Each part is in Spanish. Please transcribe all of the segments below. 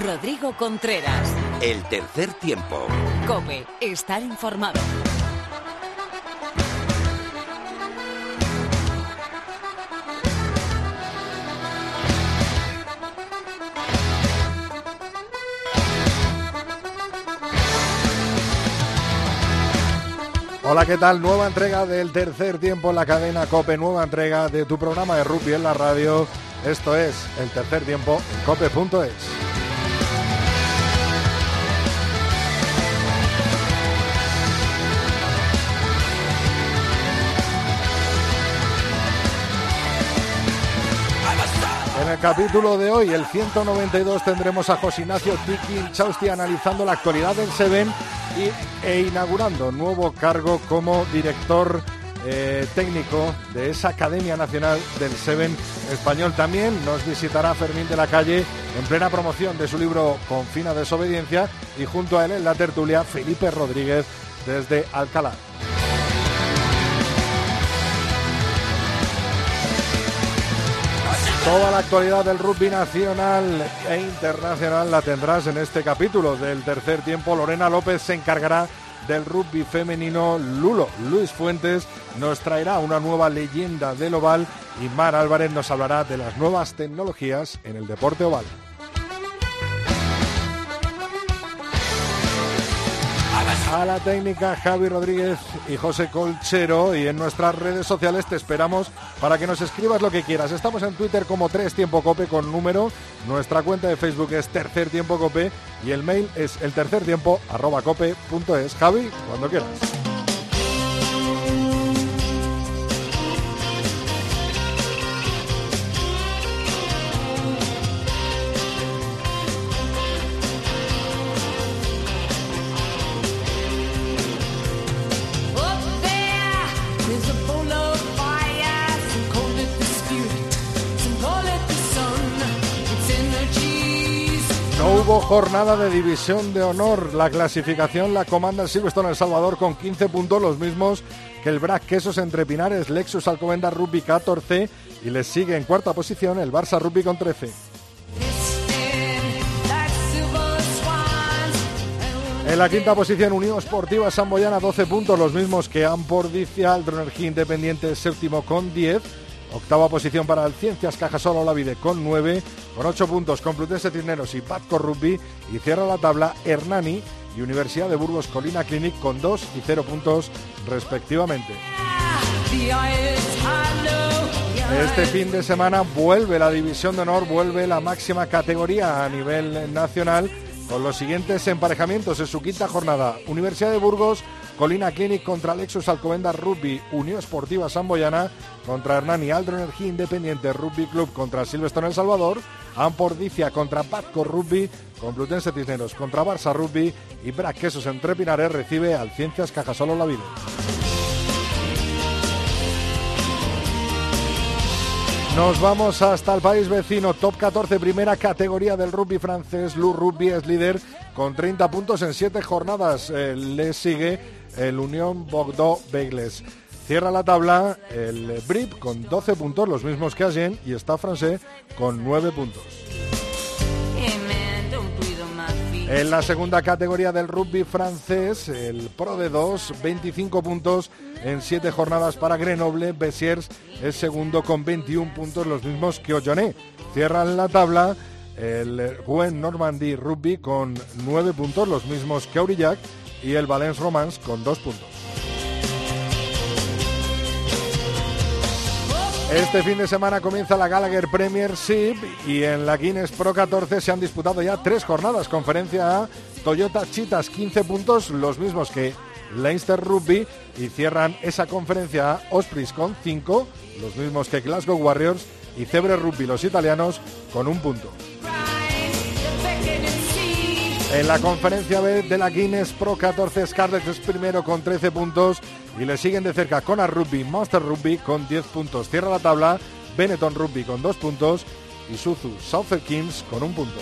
Rodrigo Contreras. El tercer tiempo. Cope, estar informado. Hola, ¿qué tal? Nueva entrega del tercer tiempo en la cadena Cope, nueva entrega de tu programa de rugby en la radio. Esto es el tercer tiempo en cope.es. capítulo de hoy, el 192, tendremos a José Ignacio Tiki Chausti analizando la actualidad del Seven y, e inaugurando nuevo cargo como director eh, técnico de esa Academia Nacional del Seven Español. También nos visitará Fermín de la Calle en plena promoción de su libro Con fina desobediencia y junto a él en la tertulia Felipe Rodríguez desde Alcalá. Toda la actualidad del rugby nacional e internacional la tendrás en este capítulo del tercer tiempo. Lorena López se encargará del rugby femenino Lulo. Luis Fuentes nos traerá una nueva leyenda del oval y Mar Álvarez nos hablará de las nuevas tecnologías en el deporte oval. A la técnica Javi Rodríguez y José Colchero y en nuestras redes sociales te esperamos para que nos escribas lo que quieras. Estamos en Twitter como Tres Tiempo Cope con número, nuestra cuenta de Facebook es Tercer Tiempo Cope y el mail es el tercer tiempo arroba cope punto es. Javi, cuando quieras. Jornada de división de honor. La clasificación la comanda el Silverstone El Salvador con 15 puntos, los mismos que el Brac Quesos entre Pinares, Lexus Alcomenda Rugby 14 y les sigue en cuarta posición el Barça Rugby con 13. En la quinta posición, Unión Esportiva Samboyana, 12 puntos, los mismos que Ampordicia, Aldronergía Independiente, séptimo con 10. Octava posición para el Ciencias Cajasol Olavide con 9, con 8 puntos Complutense Cisneros y Patco Rugby y cierra la tabla Hernani y Universidad de Burgos Colina Clinic con 2 y 0 puntos respectivamente. Este fin de semana vuelve la División de Honor, vuelve la máxima categoría a nivel nacional con los siguientes emparejamientos en su quinta jornada. Universidad de Burgos Colina Clinic contra Lexus Alcomenda Rugby, Unión Esportiva Samboyana contra Hernani Aldro Energía Independiente Rugby Club contra Silvestre El Salvador, Ampordicia contra Patco Rugby, Complutense Cisneros contra Barça Rugby y Braquesos entre Pinares recibe al Ciencias Cajasolo La Vida. Nos vamos hasta el país vecino, top 14, primera categoría del rugby francés. Lou Rugby es líder con 30 puntos en 7 jornadas. Eh, le sigue el Unión Bordeaux Begles. Cierra la tabla el Brip con 12 puntos, los mismos que Agen, y está Francés con 9 puntos. En la segunda categoría del rugby francés, el Pro de 2, 25 puntos en 7 jornadas para Grenoble. Bessiers es segundo con 21 puntos, los mismos que Ojoné. Cierran la tabla el Buen Normandy Rugby con 9 puntos, los mismos que Aurillac y el Valence Romance con dos puntos. Este fin de semana comienza la Gallagher Premiership y en la Guinness Pro 14 se han disputado ya tres jornadas. Conferencia A, Toyota Chitas 15 puntos, los mismos que Leinster Rugby y cierran esa conferencia A Ospreys con 5, los mismos que Glasgow Warriors y Cebre Rugby los italianos con un punto. En la conferencia B de la Guinness Pro 14, Scarlett es primero con 13 puntos y le siguen de cerca Kona Rugby, Master Rugby con 10 puntos. Cierra la tabla Benetton Rugby con 2 puntos y Suzu Southern Kings con un punto.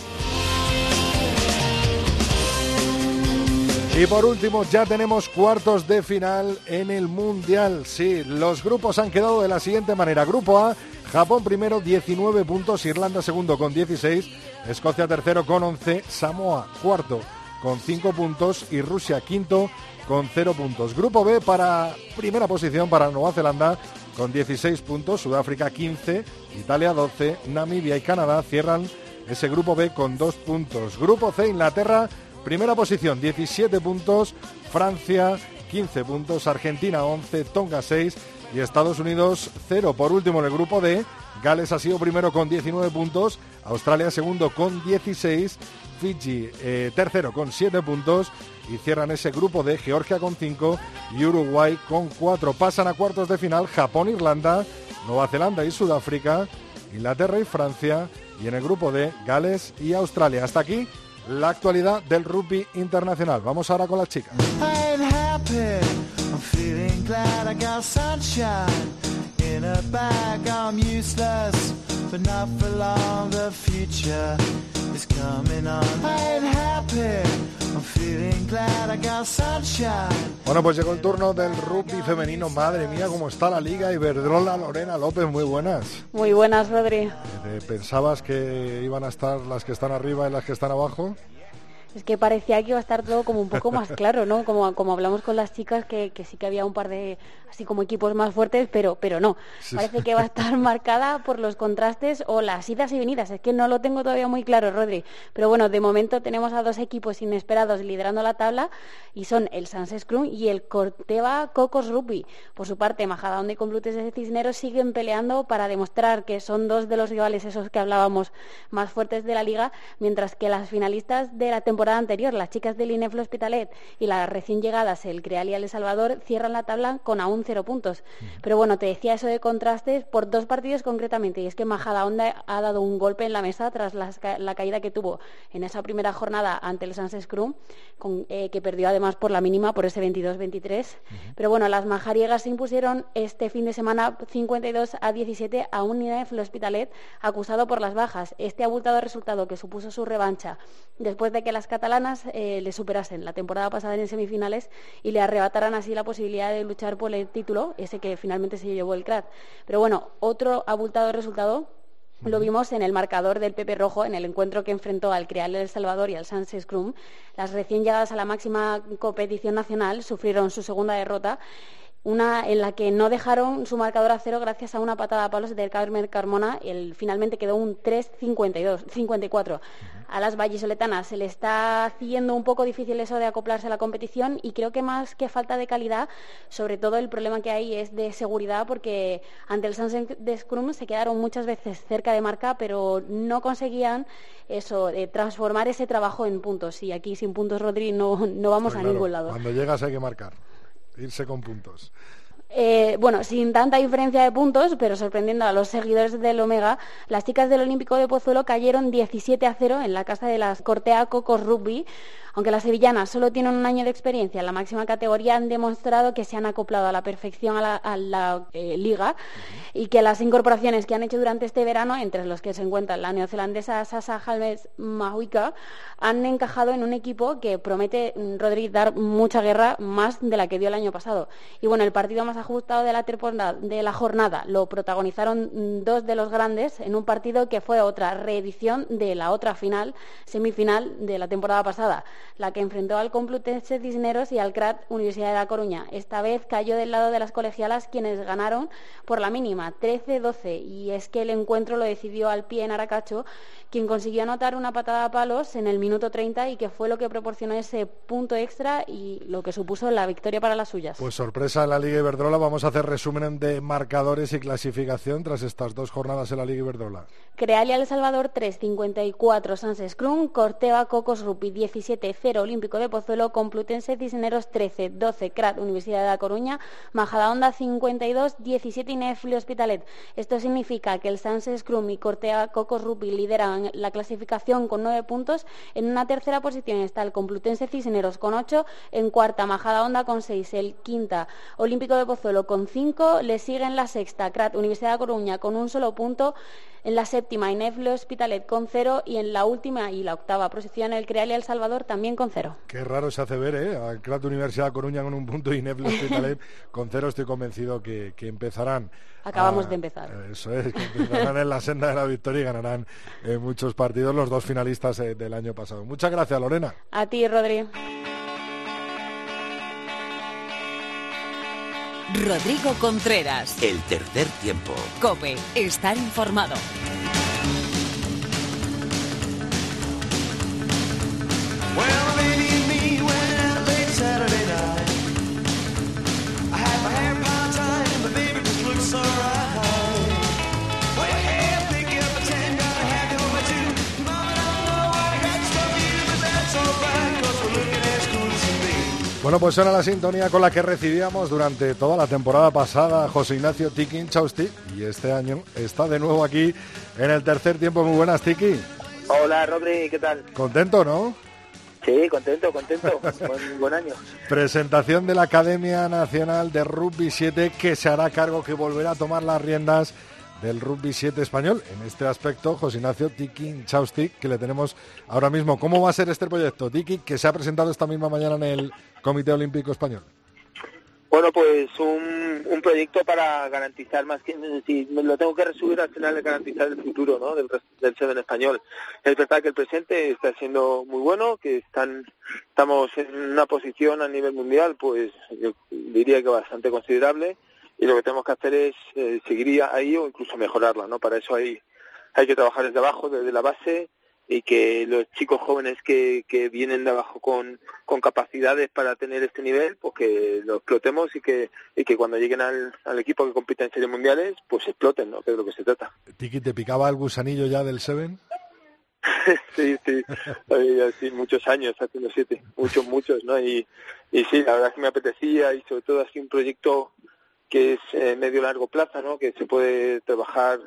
Y por último, ya tenemos cuartos de final en el Mundial. Sí, los grupos han quedado de la siguiente manera. Grupo A, Japón primero, 19 puntos, Irlanda segundo con 16, Escocia tercero con 11, Samoa cuarto con 5 puntos. Y Rusia quinto con 0 puntos. Grupo B para primera posición para Nueva Zelanda con 16 puntos, Sudáfrica 15, Italia 12, Namibia y Canadá cierran ese grupo B con 2 puntos. Grupo C, Inglaterra, primera posición, 17 puntos, Francia 15 puntos, Argentina 11, Tonga 6 y Estados Unidos 0. Por último, en el grupo D, Gales ha sido primero con 19 puntos, Australia segundo con 16, Fiji eh, tercero con 7 puntos y cierran ese grupo de Georgia con 5 y Uruguay con 4. Pasan a cuartos de final Japón, Irlanda, Nueva Zelanda y Sudáfrica, Inglaterra y Francia y en el grupo de Gales y Australia. Hasta aquí la actualidad del rugby internacional. Vamos ahora con las chicas. Bueno, pues llegó el turno del rugby femenino. Madre mía, cómo está la liga. Iberdrola, Lorena López, muy buenas. Muy buenas, Rodri. Eh, ¿Pensabas que iban a estar las que están arriba y las que están abajo? Es que parecía que iba a estar todo como un poco más claro, ¿no? Como, como hablamos con las chicas, que, sí que había un par de, así como equipos más fuertes, pero, pero no. Parece que va a estar marcada por los contrastes o las idas y venidas. Es que no lo tengo todavía muy claro, Rodri. Pero bueno, de momento tenemos a dos equipos inesperados liderando la tabla y son el Sans Scrum y el Corteva Cocos Rugby. Por su parte, Majadahonda y Complutes de Cisneros siguen peleando para demostrar que son dos de los rivales esos que hablábamos más fuertes de la liga, mientras que las finalistas de la temporada temporada anterior, las chicas del INEFLO Hospitalet y las recién llegadas, el Creal y el Salvador, cierran la tabla con aún cero puntos. Pero bueno, te decía eso de contrastes por dos partidos concretamente, y es que Majadahonda ha dado un golpe en la mesa tras la, caída que tuvo en esa primera jornada ante el Sans Scrum, eh, que perdió además por la mínima, por ese 22-23. Pero bueno, las majariegas se impusieron este fin de semana 52 a 17 a un INEFLO Hospitalet acusado por las bajas. Este abultado resultado que supuso su revancha después de que las catalanas eh, le superasen la temporada pasada en semifinales y le arrebataran así la posibilidad de luchar por el título, ese que finalmente se llevó el CRAT. Pero bueno, otro abultado resultado lo vimos en el marcador del Pepe Rojo en el encuentro que enfrentó al Creal El Salvador y al Sans Scrum. Las recién llegadas a la máxima competición nacional sufrieron su segunda derrota una en la que no dejaron su marcador a cero gracias a una patada a palos de Carmen Carmona. El, finalmente quedó un 3-54. A las vallisoletanas se le está haciendo un poco difícil eso de acoplarse a la competición y creo que más que falta de calidad, sobre todo el problema que hay es de seguridad porque ante el Sunset de Scrum se quedaron muchas veces cerca de marca pero no conseguían eso, de transformar ese trabajo en puntos. Y aquí sin puntos, Rodri, no, vamos a ningún lado. Cuando llegas hay que marcar irse con puntos. Eh, bueno, sin tanta diferencia de puntos, pero sorprendiendo a los seguidores del Omega, las chicas del Olímpico de Pozuelo cayeron 17 a 0 en la casa de las Cortea Cocos Rugby aunque las sevillanas solo tienen un año de experiencia en la máxima categoría, han demostrado que se han acoplado a la perfección a la, eh, liga y que las incorporaciones que han hecho durante este verano, entre los que se encuentran la neozelandesa Sasa Halmes Mahuika, han encajado en un equipo que promete, mm, Rodríguez, dar mucha guerra más de la que dio el año pasado. Y bueno, el partido más ajustado de la, de la jornada lo protagonizaron mm, dos de los grandes en un partido que fue otra reedición de la otra final, semifinal de la temporada pasada la que enfrentó al Complutense Cisneros y al CRAT Universidad de La Coruña. Esta vez cayó del lado de las colegialas quienes ganaron por la mínima, 13-12, y es que el encuentro lo decidió al pie en Aracacho, quien consiguió anotar una patada a palos en el minuto 30 y que fue lo que proporcionó ese punto extra y lo que supuso la victoria para las suyas. Pues sorpresa en la Liga Iberdrola, vamos a hacer resumen de marcadores y clasificación tras estas dos jornadas en la Liga Iberdrola. Crealia El Salvador 3-54, Sans Scrum, Corteva Cocos Rupi 17 0 Olímpico de Pozuelo, Complutense Cisneros 13, 12 CRAT Universidad de La Coruña, Majadahonda 52, 17 Inefli Hospitalet. Esto significa que el Sans Scrum y Cortea Cocos Rupi lideran la clasificación con 9 puntos. En una tercera posición está el Complutense Cisneros con 8, en cuarta Majadahonda con 6, el quinta Olímpico de Pozuelo con cinco, le siguen la sexta, CRAT Universidad de Coruña con un solo punto, en la séptima Inefle Hospitalet con cero y en la última y la octava posición el Creal y El Salvador con cero. Qué raro se hace ver, ¿eh? Al CRAT Universidad de Coruña con un punto y Inefle Hospitalet con cero. Estoy convencido que, empezarán. Acabamos de empezar. Eso es, que empezarán en la senda de la victoria y ganarán eh, muchos partidos los dos finalistas eh, del año pasado. Muchas gracias, Lorena. A ti, Rodri. Rodrigo Contreras. El tercer tiempo. Cope, estar informado. Bueno, pues suena la sintonía con la que recibíamos durante toda la temporada pasada José Ignacio Tiki Chausti y este año está de nuevo aquí en el tercer tiempo. Muy buenas, Tiki. Hola, Rodri, ¿qué tal? ¿Contento, no? Sí, contento, contento. buen, buen año. Presentación de la Academia Nacional de Rugby 7 que se hará cargo, que volverá a tomar las riendas del rugby 7 español. En este aspecto, José Ignacio Tiki Chausti, que le tenemos ahora mismo. ¿Cómo va a ser este proyecto, Tiki, que se ha presentado esta misma mañana en el Comité Olímpico Español? Bueno, pues un, un proyecto para garantizar más que, si lo tengo que resumir al final, de garantizar el futuro ¿no? del, del Seven español. Es verdad que el presente está siendo muy bueno, que están estamos en una posición a nivel mundial, pues yo diría que bastante considerable, y lo que tenemos que hacer es eh, seguir ahí o incluso mejorarla, ¿no? Para eso hay, hay que trabajar desde abajo, desde la base, y que los chicos jóvenes que, que vienen de abajo con, con capacidades para tener este nivel, pues que lo explotemos y que, y que cuando lleguen al, al equipo que compita en series mundiales, pues exploten, ¿no? Que es de lo que se trata. Tiki, ¿te picaba el gusanillo ya del Seven? sí, sí, sí, muchos años haciendo siete, muchos, muchos, ¿no? Y, y sí, la verdad es que me apetecía y sobre todo así un proyecto que es eh, medio largo plazo, ¿no? Que se puede trabajar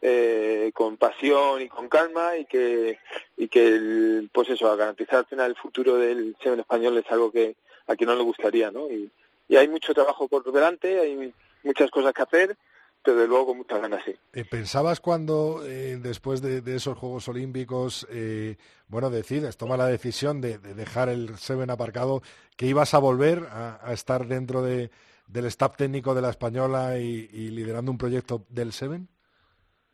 eh, con pasión y con calma y que y que el, pues eso a garantizar al final el futuro del Seven español es algo que a quien no le gustaría no y, hay mucho trabajo por delante hay muchas cosas que hacer de luego con muchas ganas sí eh, pensabas cuando eh, después de, de, esos Juegos Olímpicos eh, bueno decides toma la decisión de, de, dejar el Seven aparcado que ibas a volver a, a estar dentro de, del staff técnico de la española y, liderando un proyecto del Seven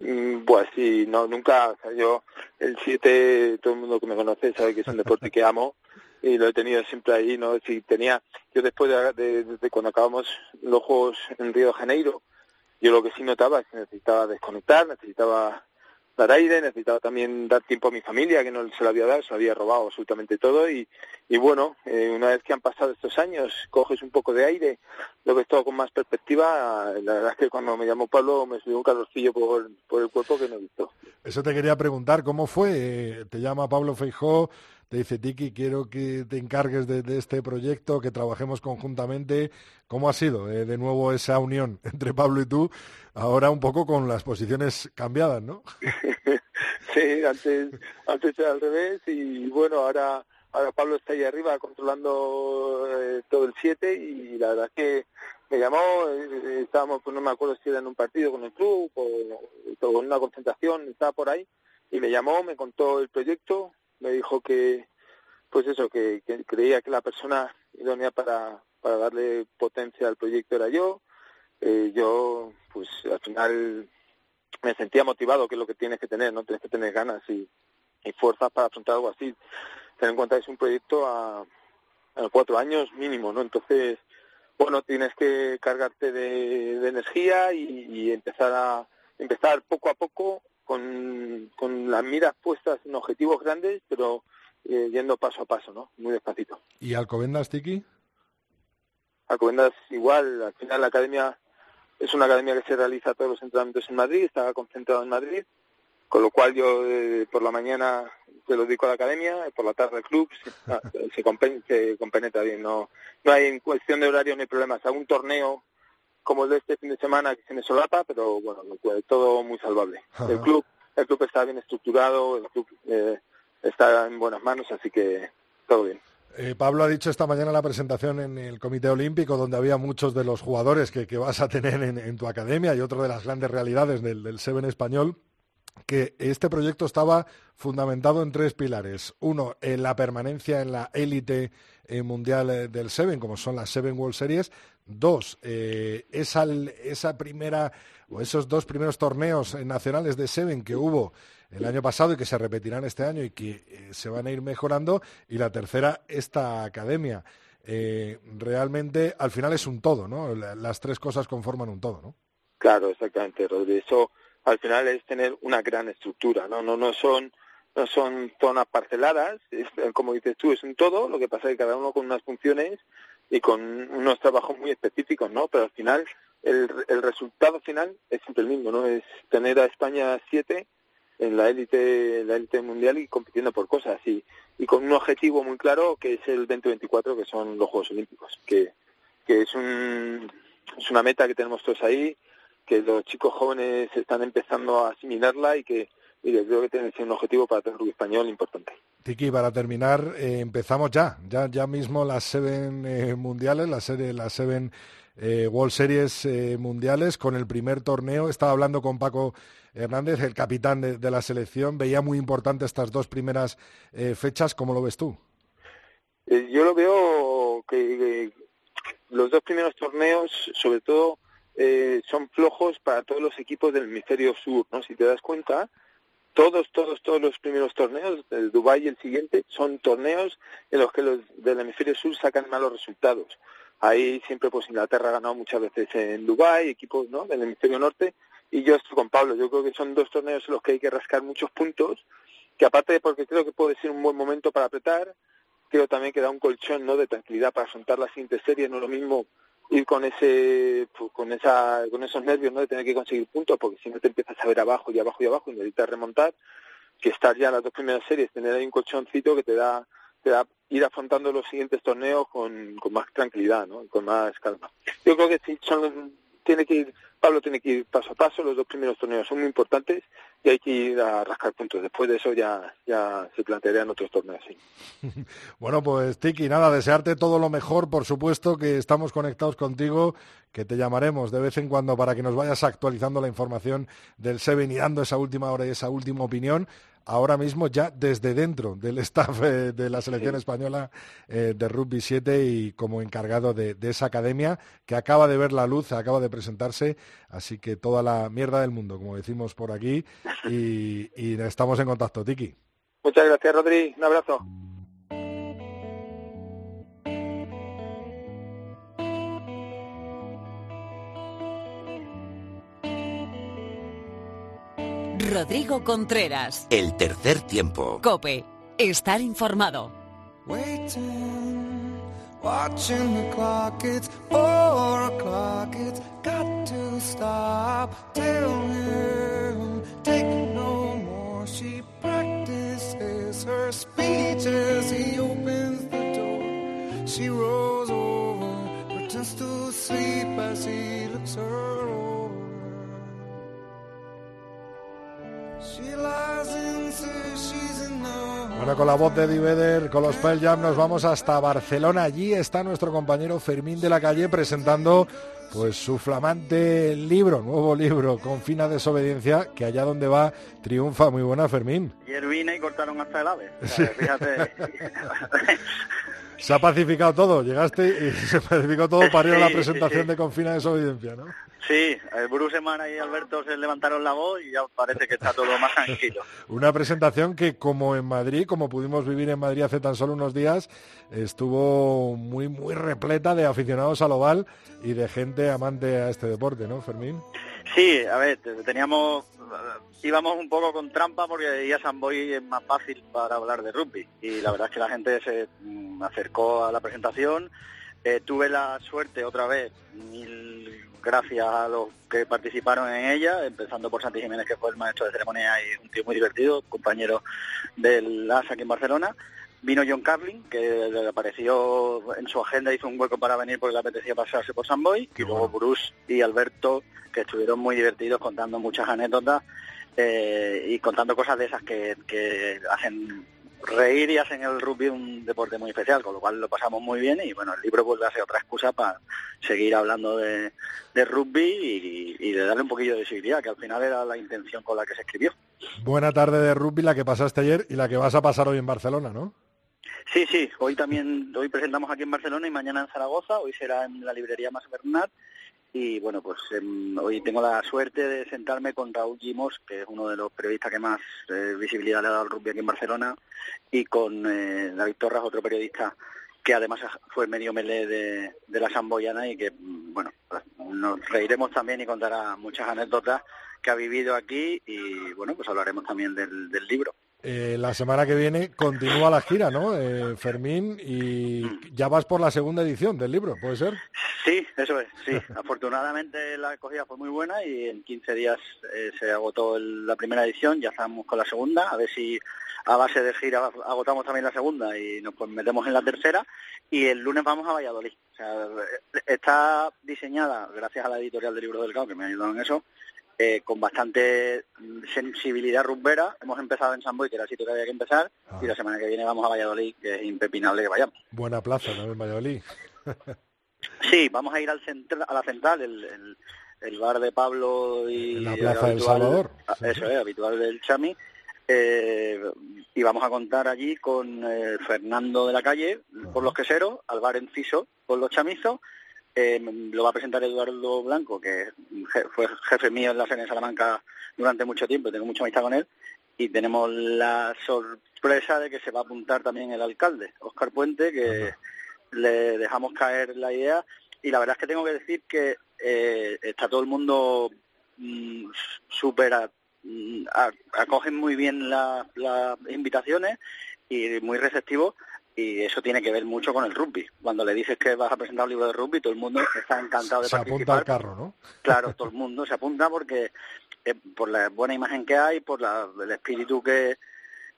Mm, pues sí, no, nunca, o yo el 7, todo el mundo que me conoce sabe que es un deporte que amo y lo he tenido siempre ahí, ¿no? Si tenía, yo después de, de, de, cuando acabamos los Juegos en Río de Janeiro, yo lo que sí notaba es que necesitaba desconectar, necesitaba dar aire, necesitaba también dar tiempo a mi familia, que no se lo había dado, se lo había robado absolutamente todo. Y, bueno, eh, una vez que han pasado estos años, coges un poco de aire, lo ves todo con más perspectiva. La verdad es que cuando me llamó Pablo me subió un calorcillo por, por el cuerpo que no he visto. Eso te quería preguntar, ¿cómo fue? Eh, te llama Pablo Feijó, dice, Tiki, quiero que te encargues de, este proyecto, que trabajemos conjuntamente. ¿Cómo ha sido eh, de nuevo esa unión entre Pablo y tú? Ahora un poco con las posiciones cambiadas, ¿no? sí, antes, antes era al revés y bueno, ahora, ahora Pablo está ahí arriba controlando eh, todo el 7 y la verdad es que me llamó, eh, estábamos, pues no me acuerdo si era en un partido con el club o, o una concentración, estaba por ahí y me llamó, me contó el proyecto, me dijo que, pues eso, que, que creía que la persona idónea para, para darle potencia al proyecto era yo. Eh, yo, pues al final me sentía motivado, que es lo que tienes que tener, ¿no? Tienes que tener ganas y, y fuerzas para afrontar algo así. Ten en cuenta que es un proyecto a, a cuatro años mínimo, ¿no? Entonces, bueno, tienes que cargarte de, de energía y, y empezar a empezar poco a poco con, con las miras puestas en objetivos grandes, pero eh, yendo paso a paso, ¿no? Muy despacito. ¿Y Alcobendas, Tiki? Alcobendas igual, al final la academia es una academia que se realiza todos los entrenamientos en Madrid, está concentrado en Madrid, con lo cual yo eh, por la mañana se lo dedico a la academia, por la tarde al club, se, se, compen se compenetra bien, no, no hay en cuestión de horario no hay problemas, hago un torneo como el de este fin de semana que se me solapa, pero bueno, todo muy salvable. Ajá. El club, el club está bien estructurado, el club eh, está en buenas manos, así que todo bien. Eh, Pablo ha dicho esta mañana en la presentación en el Comité Olímpico, donde había muchos de los jugadores que, vas a tener en, tu academia y otro de las grandes realidades del, del Seven español, que este proyecto estaba fundamentado en tres pilares. Uno, en la permanencia en la élite eh, mundial eh, del Seven, como son las Seven World Series. Dos, eh, esa, esa, primera o esos dos primeros torneos nacionales de Seven que hubo el año pasado y que se repetirán este año y que se van a ir mejorando. Y la tercera, esta academia. realmente al final es un todo, ¿no? Las tres cosas conforman un todo, ¿no? Claro, exactamente, Rodri. Eso al final es tener una gran estructura, ¿no? No, no son no son zonas parceladas, como dices tú, es un todo, lo que pasa es que cada uno con unas funciones y con unos trabajos muy específicos, ¿no? Pero al final el, el resultado final es siempre el mismo, ¿no? Es tener a España siete en la élite la élite mundial y compitiendo por cosas y, y con un objetivo muy claro que es el 2024 que son los Juegos Olímpicos que, que es un es una meta que tenemos todos ahí que los chicos jóvenes están empezando a asimilarla y que, y creo que tiene que ser un objetivo para el rugby español importante. Tiki, para terminar, eh, empezamos ya, ya, ya mismo las Seven eh, mundiales, las serie, las Seven eh, World Series mundiales con el primer torneo. Estaba hablando con Paco Hernández, el capitán de, la selección. Veía muy importante estas dos primeras fechas. ¿Cómo lo ves tú? yo lo veo que los dos primeros torneos, sobre todo, son flojos para todos los equipos del hemisferio sur, ¿no? Si te das cuenta, todos, todos, todos los primeros torneos, el Dubai y el siguiente, son torneos en los que los del hemisferio sur sacan malos resultados. Ahí siempre, pues Inglaterra ha ganado muchas veces en Dubai, equipos, ¿no? Del hemisferio norte, y yo estoy con Pablo. Yo creo que son dos torneos en los que hay que rascar muchos puntos, que aparte de porque creo que puede ser un buen momento para apretar, creo también que da un colchón, ¿no? De tranquilidad para afrontar la siguiente serie, no lo mismo ir con ese pues, con esa con esos nervios no de tener que conseguir puntos porque si no te empiezas a ver abajo y abajo y abajo y necesitas remontar que estar ya en las dos primeras series tener ahí un colchoncito que te da te da ir afrontando los siguientes torneos con, con más tranquilidad no con más calma. Yo creo que sí son tiene que ir Pablo tiene que ir paso a paso, los dos primeros torneos son muy importantes y hay que ir a rascar puntos. Después de eso ya, ya se plantearían otros torneos. Sí. bueno, pues Tiki, nada, desearte todo lo mejor, por supuesto que estamos conectados contigo, que te llamaremos de vez en cuando para que nos vayas actualizando la información del Seven y dando esa última hora y esa última opinión ahora mismo ya desde dentro del staff eh, de la selección española eh, de rugby 7 y como encargado de, esa academia que acaba de ver la luz, acaba de presentarse, así que toda la mierda del mundo, como decimos por aquí, y, y estamos en contacto, Tiki. Muchas gracias, Rodri. Un abrazo. Rodrigo Contreras. El tercer tiempo. Cope. Estar informado. Waiting, watching the clock, it's four o'clock, it's got to stop. Tell him, take no more. She practices her speech as he opens the door. She rolls over, pretends to sleep as he looks her over. Bueno, con la voz de Eddie con los Pearl Jam, nos vamos hasta Barcelona. Allí está nuestro compañero Fermín de la Calle presentando pues su flamante libro, nuevo libro, con fina desobediencia, que allá donde va triunfa. Muy buena, Fermín. Y y cortaron hasta el ave. Fíjate. Se ha pacificado todo, llegaste y se pacificó todo para ir a la presentación de Confina de Desobediencia, ¿no? Sí, el Bruce Semana y Alberto se levantaron la voz y ya parece que está todo más tranquilo. Una presentación que como en Madrid, como pudimos vivir en Madrid hace tan solo unos días, estuvo muy muy repleta de aficionados al oval y de gente amante a este deporte, ¿no, Fermín? Sí, a ver, teníamos íbamos un poco con trampa porque ya San Boy es más fácil para hablar de rugby y la verdad es que la gente se mm, acercó a la presentación. Eh, tuve la suerte otra vez, mil gracias a los que participaron en ella, empezando por Santi Jiménez, que fue el maestro de ceremonia y un tío muy divertido, compañero del AS aquí en Barcelona. Vino John Carlin, que le apareció en su agenda, hizo un hueco para venir porque le apetecía pasarse por San Boy, y luego Bruce y Alberto, que estuvieron muy divertidos contando muchas anécdotas eh, y contando cosas de esas que, hacen reír y hacen el rugby un deporte muy especial, con lo cual lo pasamos muy bien y bueno, el libro vuelve a ser otra excusa para seguir hablando de, rugby y, de darle un poquillo de visibilidad, que al final era la intención con la que se escribió. Buena tarde de rugby la que pasaste ayer y la que vas a pasar hoy en Barcelona, ¿no? Sí, sí, hoy también, hoy presentamos aquí en Barcelona y mañana en Zaragoza, hoy será en la librería Más Bernat y bueno, pues em, hoy tengo la suerte de sentarme con Raúl Gimos, que es uno de los periodistas que más eh, visibilidad le ha dado al rugby aquí en Barcelona, y con eh, David Torras, otro periodista que además fue medio melé de, de la Samboyana y que, bueno, pues nos reiremos también y contará muchas anécdotas que ha vivido aquí y, bueno, pues hablaremos también del, del libro. Eh, la semana que viene continúa la gira, ¿no, eh, Fermín? Y ya vas por la segunda edición del libro, ¿puede ser? Sí, eso es, sí. Afortunadamente la acogida fue muy buena y en 15 días eh, se agotó la primera edición, ya estamos con la segunda, a ver si a base de gira agotamos también la segunda y nos pues, metemos en la tercera y el lunes vamos a Valladolid. O sea, está diseñada, gracias a la editorial del libro del Cao, que me ha ayudado en eso, eh, con bastante sensibilidad rumbera. Hemos empezado en San Boy, que era el sitio que había que empezar, ah. y la semana que viene vamos a Valladolid, que es impepinable que vayamos. Buena plaza también Valladolid. sí, vamos a ir al a la central, el, el, bar de Pablo y... la plaza del Salvador. Eso es, habitual del Chami. Eh, y vamos a contar allí con eh, Fernando de la Calle, por los queseros, al bar Enciso, por los chamizos, eh, lo va a presentar Eduardo Blanco, que fue jefe mío en la Serie de Salamanca durante mucho tiempo, tengo mucha amistad con él, y tenemos la sorpresa de que se va a apuntar también el alcalde, Oscar Puente, que le dejamos caer la idea, y la verdad es que tengo que decir que eh, está todo el mundo mm, súper, mm, acogen muy bien las invitaciones y muy receptivos y eso tiene que ver mucho con el rugby. Cuando le dices que vas a presentar un libro de rugby, todo el mundo está encantado de participar. Se apunta al carro, ¿no? Claro, todo el mundo se apunta porque eh, por la buena imagen que hay, por el espíritu que,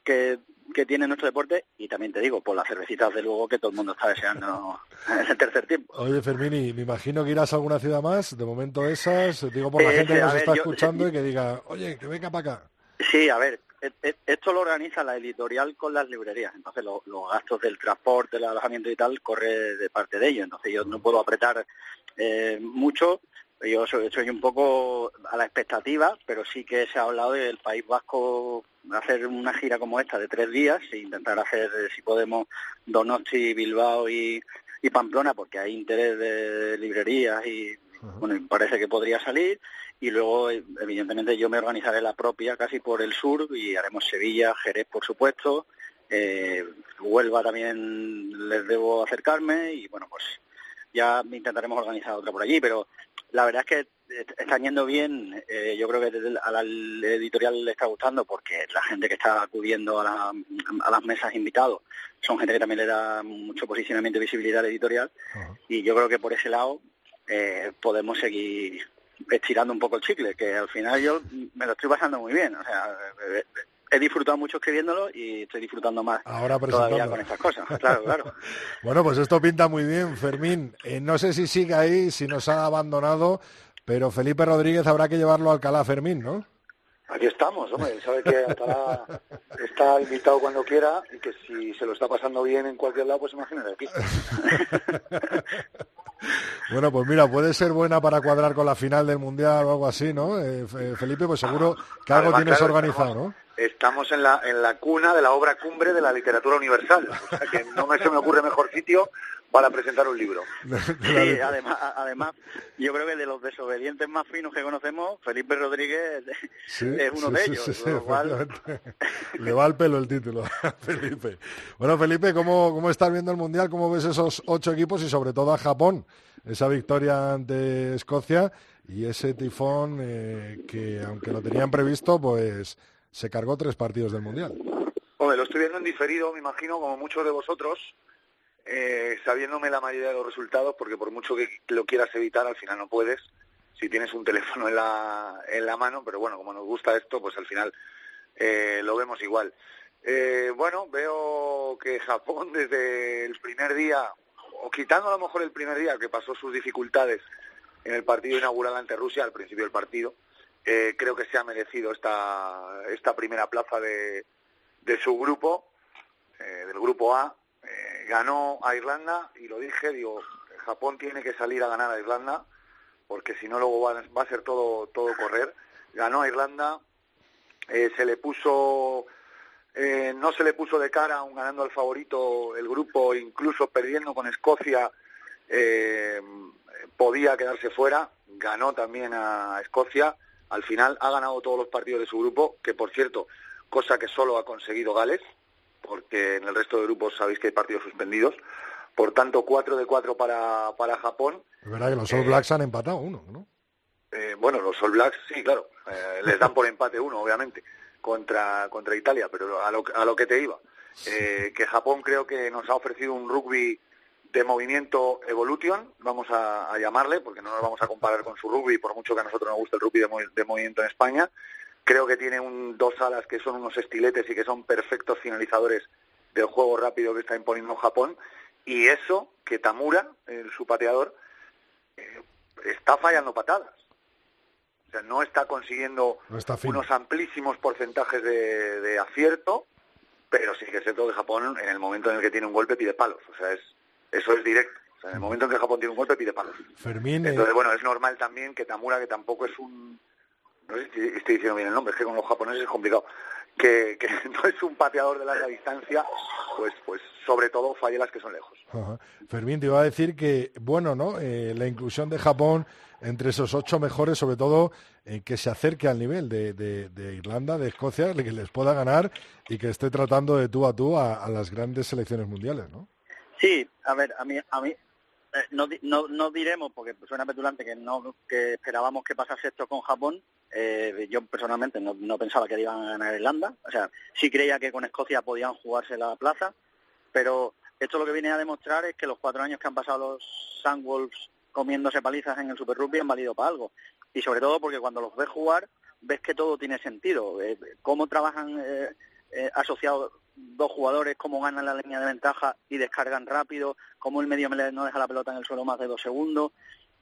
que, tiene nuestro deporte y también te digo, por las cervecitas de luego que todo el mundo está deseando en el tercer tiempo. Oye, Fermini, me imagino que irás a alguna ciudad más, de momento esas, digo por la eh, gente que nos está escuchando y que diga, oye, que venga para acá. Sí, a ver, esto lo organiza la editorial con las librerías, entonces los gastos del transporte, el alojamiento y tal corre de parte de ellos, entonces yo no puedo apretar eh, mucho, yo soy, un poco a la expectativa, pero sí que se ha hablado del País Vasco hacer una gira como esta de tres días e intentar hacer, eh, si podemos, Donosti, Bilbao y, y Pamplona, porque hay interés de librerías y bueno, parece que podría salir y luego evidentemente yo me organizaré la propia casi por el sur y haremos Sevilla, Jerez por supuesto, eh, Huelva también les debo acercarme y bueno pues ya intentaremos organizar otra por allí, pero la verdad es que están yendo bien, eh, yo creo que a la editorial le está gustando porque la gente que está acudiendo a, las mesas invitados son gente que también le da mucho posicionamiento y visibilidad a la editorial y yo creo que por ese lado eh, podemos seguir estirando un poco el chicle, que al final yo me lo estoy pasando muy bien. O sea, he disfrutado mucho escribiéndolo y estoy disfrutando más Ahora todavía con estas cosas. Claro, claro. bueno, pues esto pinta muy bien, Fermín. Eh, no sé si sigue ahí, si nos ha abandonado, pero Felipe Rodríguez habrá que llevarlo al Alcalá Fermín, ¿no? Aquí estamos, hombre, sabe que está invitado cuando quiera y que si se lo está pasando bien en cualquier lado, pues imagínate aquí. Bueno, pues mira, puede ser buena para cuadrar con la final del Mundial o algo así, ¿no? Eh, Felipe, pues seguro que algo tienes organizado, ¿no? Estamos en la, en la cuna de la obra cumbre de la literatura universal, o sea que no me, se me ocurre mejor sitio para presentar un libro. Sí, además, además, yo creo que de los desobedientes más finos que conocemos, Felipe Rodríguez es uno de ellos. Le va al pelo el título Felipe. Bueno, Felipe, ¿cómo, ¿cómo estás viendo el Mundial? ¿Cómo ves esos ocho equipos y sobre todo a Japón? Esa victoria ante Escocia y ese tifón eh, que, aunque lo tenían previsto, pues se cargó tres partidos del Mundial. Hombre, lo estoy viendo en diferido, me imagino, como muchos de vosotros eh, sabiéndome la mayoría de los resultados, porque por mucho que lo quieras evitar, al final no puedes, si tienes un teléfono en la, en la mano, pero bueno, como nos gusta esto, pues al final eh, lo vemos igual. Eh, bueno, veo que Japón desde el primer día, o quitando a lo mejor el primer día que pasó sus dificultades en el partido inaugural ante Rusia, al principio del partido, eh, creo que se ha merecido esta, esta primera plaza de, de su grupo eh, del grupo A, eh, ganó a Irlanda y lo dije, digo, Japón tiene que salir a ganar a Irlanda porque si no luego va, a ser todo, todo correr. Ganó a Irlanda, eh, se le puso eh, no se le puso de cara aún ganando al favorito el grupo incluso perdiendo con Escocia eh, podía quedarse fuera. Ganó también a Escocia. Al final ha ganado todos los partidos de su grupo que por cierto cosa que solo ha conseguido Gales porque en el resto de grupos sabéis que hay partidos suspendidos por tanto 4 de 4 para, para Japón Es verdad que los All Blacks han empatado uno, ¿no? eh, bueno, los All Blacks, sí, claro, eh, les dan por empate uno, obviamente, contra, contra Italia, pero a lo, a lo que te iba, eh, que Japón creo que nos ha ofrecido un rugby de movimiento evolution, vamos a, a llamarle, porque no nos vamos a comparar con su rugby, por mucho que a nosotros nos guste el rugby de movimiento en España. Creo que tiene un, dos alas que son unos estiletes y que son perfectos finalizadores del juego rápido que está imponiendo Japón. Y eso, que Tamura, el, su pateador, eh, está fallando patadas. O sea, no está consiguiendo No está fino. unos amplísimos porcentajes de, de acierto, pero sí que es cierto que Japón, en el momento en el que tiene un golpe, pide palos. O sea, es, eso es directo. O sea, en el momento en que Japón tiene un golpe, pide palos. Fermín, eh, Entonces, bueno, es normal también que Tamura, que tampoco es un... No sé si estoy diciendo bien el nombre, es que con los japoneses es complicado. Que, que no es un pateador de larga distancia, pues, pues sobre todo falle las que son lejos. Ajá. Fermín, te iba a decir que, bueno, ¿no? Eh, la inclusión de Japón entre esos ocho mejores, sobre todo eh, que se acerque al nivel de, de- de Irlanda, de Escocia, que les pueda ganar y que esté tratando de tú a tú a, a las grandes selecciones mundiales, ¿no? Sí, a ver, a mí, a mí eh, no, di- no, no diremos, porque suena petulante, que no que esperábamos que pasase esto con Japón. Eh, yo personalmente no, no pensaba que iban a ganar Irlanda. O sea, sí creía que con Escocia podían jugarse la plaza, pero esto lo que viene a demostrar es que los cuatro años que han pasado los Sandwolves comiéndose palizas en el Super Rugby han valido para algo. Y sobre todo porque cuando los ves jugar, ves que todo tiene sentido. Eh, cómo trabajan eh, eh, asociados dos jugadores, cómo ganan la línea de ventaja y descargan rápido, cómo el medio no deja la pelota en el suelo más de dos segundos,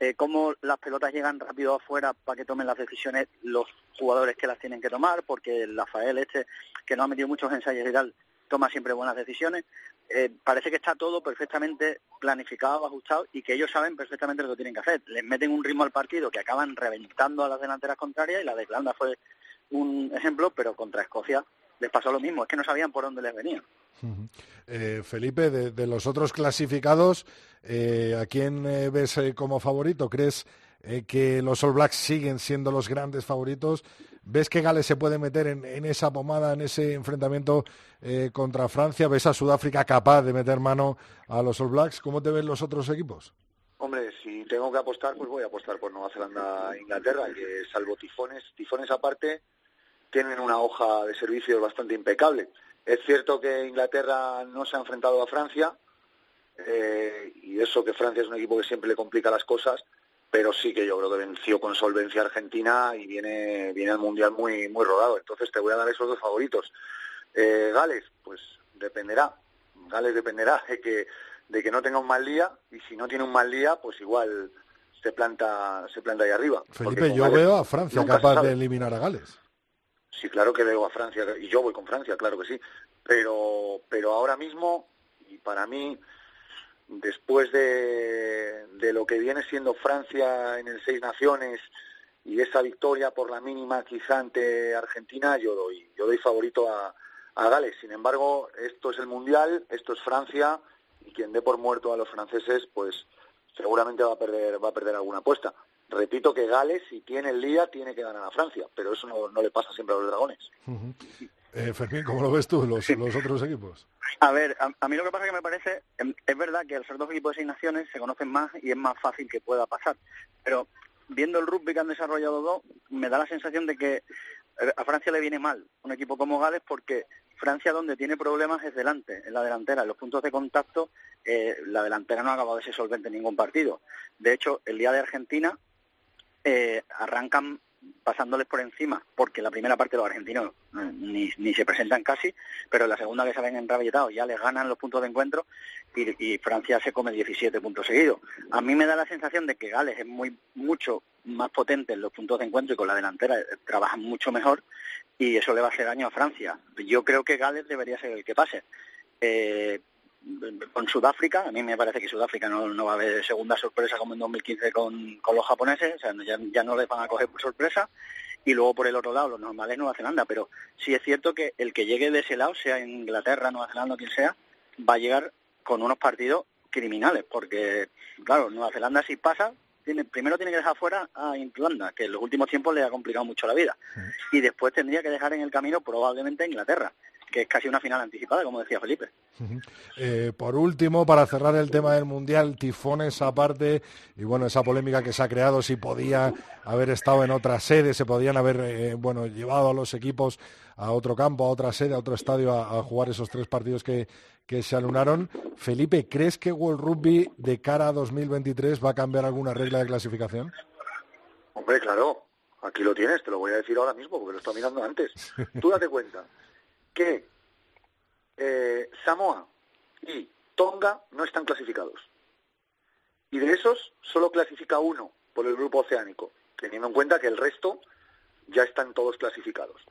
eh, cómo las pelotas llegan rápido afuera para que tomen las decisiones los jugadores que las tienen que tomar, porque el Rafael este, que no ha metido muchos ensayos y tal, toma siempre buenas decisiones. Eh, parece que está todo perfectamente planificado, ajustado y que ellos saben perfectamente lo que tienen que hacer. Les meten un ritmo al partido que acaban reventando a las delanteras contrarias y la de Irlanda fue un ejemplo, pero contra Escocia les pasó lo mismo, es que no sabían por dónde les Eh, Felipe, de, de los otros clasificados, eh, ¿a quién eh, ves eh, como favorito? ¿Crees eh, que los All Blacks siguen siendo los grandes favoritos? ¿Ves que Gales se puede meter en, en esa pomada, en ese enfrentamiento eh, contra Francia? ¿Ves a Sudáfrica capaz de meter mano a los All Blacks? ¿Cómo te ven los otros equipos? Hombre, si tengo que apostar, pues voy a apostar por Nueva Zelanda e Inglaterra, que salvo tifones, tifones aparte, tienen una hoja de servicios bastante impecable. Es cierto que Inglaterra no se ha enfrentado a Francia, eh, y eso que Francia es un equipo que siempre le complica las cosas, pero sí que yo creo que venció con solvencia a Argentina y viene, viene al Mundial muy, muy rodado. Entonces te voy a dar esos dos favoritos. Eh, Gales, pues dependerá. Gales dependerá de que, de que no tenga un mal día y si no tiene un mal día, pues igual se planta, se planta ahí arriba. Felipe, yo Gales veo a Francia capaz de eliminar a Gales. Sí, claro que veo a Francia y yo voy con Francia, claro que sí. Pero, pero ahora mismo, y para mí, después de, de lo que viene siendo Francia en el Seis Naciones y esa victoria por la mínima quizá ante Argentina, yo doy, yo doy favorito a, a Gales. Sin embargo, esto es el Mundial, esto es Francia, y quien dé por muerto a los franceses, pues seguramente va a perder, va a perder alguna apuesta. Repito que Gales, si tiene el día, tiene que ganar a Francia, pero eso no, no le pasa siempre a los dragones. Eh, Fermín, ¿cómo lo ves tú, los, los otros equipos? A ver, a, a mí lo que pasa que me parece, em, es verdad que al ser dos equipos de seis naciones se conocen más y es más fácil que pueda pasar. Pero viendo el rugby que han desarrollado dos, me da la sensación de que eh, a Francia le viene mal un equipo como Gales porque Francia donde tiene problemas es delante, en la delantera. En los puntos de contacto, eh, la delantera no ha acabado de ser solvente en ningún partido. De hecho, el día de Argentina eh, arrancan pasándoles por encima, porque la primera parte los argentinos eh, ni, ni se presentan casi, pero la segunda que salen enrabietados ya les ganan los puntos de encuentro y, y Francia se come 17 puntos seguidos. A mí me da la sensación de que Gales es muy mucho más potente en los puntos de encuentro y con la delantera eh, trabajan mucho mejor y eso le va a hacer daño a Francia. Yo creo que Gales debería ser el que pase. Eh, con Sudáfrica, a mí me parece que Sudáfrica no, va a haber segunda sorpresa como en 2015 con, con los japoneses, o sea, ya, ya no les van a coger por sorpresa. Y luego por el otro lado los normales Nueva Zelanda, pero sí es cierto que el que llegue de ese lado, sea Inglaterra, Nueva Zelanda o quien sea, va a llegar con unos partidos criminales, porque claro, Nueva Zelanda si pasa, tiene, primero tiene que dejar fuera a Irlanda, que en los últimos tiempos le ha complicado mucho la vida, y después tendría que dejar en el camino probablemente a Inglaterra que es casi una final anticipada, como decía Felipe. Eh, por último, para cerrar el tema del Mundial, tifones aparte, y bueno, esa polémica que se ha creado, si podía haber estado en otra sede, se podían haber, eh, bueno, llevado a los equipos a otro campo, a otra sede, a otro estadio, a, jugar esos tres partidos que, que se alunaron. Felipe, ¿crees que World Rugby de cara a 2023 va a cambiar alguna regla de clasificación? Hombre, claro, aquí lo tienes, te lo voy a decir ahora mismo porque lo estoy mirando antes. Tú date cuenta que eh, Samoa y Tonga no están clasificados. Y de esos solo clasifica uno por el grupo oceánico, teniendo en cuenta que el resto ya están todos clasificados.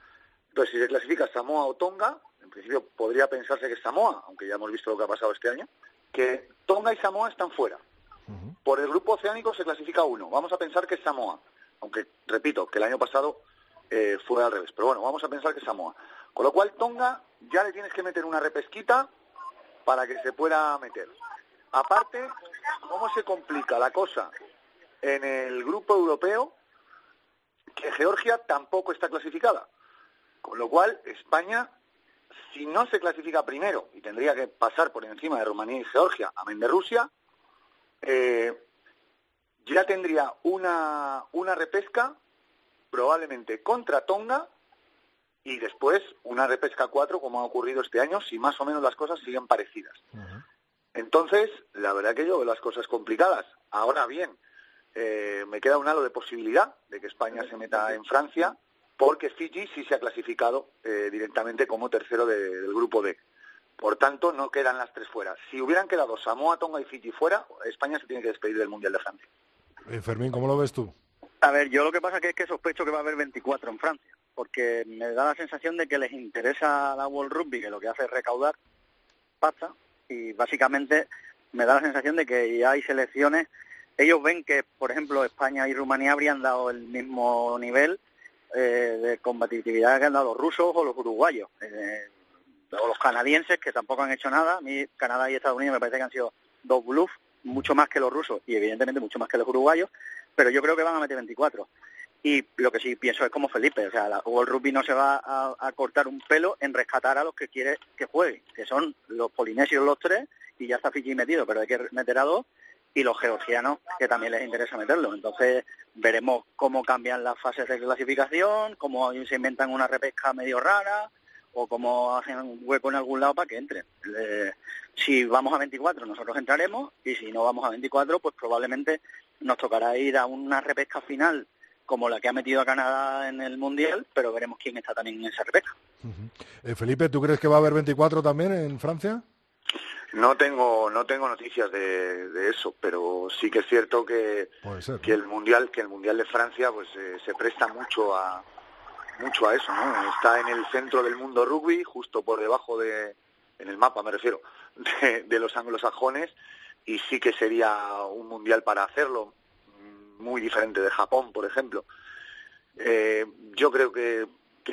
Entonces, si se clasifica Samoa o Tonga, en principio podría pensarse que es Samoa, aunque ya hemos visto lo que ha pasado este año, que Tonga y Samoa están fuera. Por el grupo oceánico se clasifica uno. Vamos a pensar que es Samoa, aunque repito que el año pasado eh, fue al revés. Pero bueno, vamos a pensar que Samoa. Con lo cual, Tonga ya le tienes que meter una repesquita para que se pueda meter. Aparte, ¿cómo se complica la cosa en el grupo europeo? Que Georgia tampoco está clasificada. Con lo cual, España, si no se clasifica primero y tendría que pasar por encima de Rumanía y Georgia, amén de Rusia, eh, ya tendría una, una repesca probablemente contra Tonga y después una repesca 4 como ha ocurrido este año si más o menos las cosas siguen parecidas. Entonces, la verdad que yo veo las cosas complicadas. Ahora bien, eh, me queda un halo de posibilidad de que España se meta en Francia porque Fiji sí se ha clasificado eh, directamente como tercero del grupo D. Por tanto, no quedan las tres fuera. Si hubieran quedado Samoa, Tonga y Fiji fuera, España se tiene que despedir del Mundial de Francia. Eh, Fermín, ¿cómo lo ves tú? A ver, yo lo que pasa es que sospecho que va a haber 24 en Francia porque me da la sensación de que les interesa la World Rugby, que lo que hace es recaudar pasta, y básicamente me da la sensación de que ya hay selecciones, ellos ven que, por ejemplo, España y Rumanía habrían dado el mismo nivel eh, de combatividad que han dado los rusos o los uruguayos, eh, o los canadienses, que tampoco han hecho nada. A mí, Canadá y Estados Unidos me parece que han sido dos bluffs, mucho más que los rusos y evidentemente mucho más que los uruguayos, pero yo creo que van a meter 24. Y lo que sí pienso es como Felipe, o sea, la World Rugby no se va a, cortar un pelo en rescatar a los que quiere que jueguen, que son los polinesios los tres, y ya está Fiji metido, pero hay que meter a dos, y los georgianos, que también les interesa meterlo. Entonces veremos cómo cambian las fases de clasificación, cómo se inventan una repesca medio rara, o cómo hacen un hueco en algún lado para que entren. si vamos a 24 nosotros entraremos, y si no vamos a 24, pues probablemente nos tocará ir a una repesca final como la que ha metido a Canadá en el Mundial, pero veremos quién está también en esa repesca. Eh, Felipe, ¿tú crees que va a haber 24 también en Francia? No tengo no tengo noticias de, eso, pero sí que es cierto que, que el mundial que el mundial de Francia pues eh, se presta mucho a mucho a eso, ¿no? Está en el centro del mundo rugby, justo por debajo de en el mapa me refiero de, de los anglosajones y sí que sería un mundial para hacerlo muy diferente de Japón, por ejemplo. Eh, yo creo que,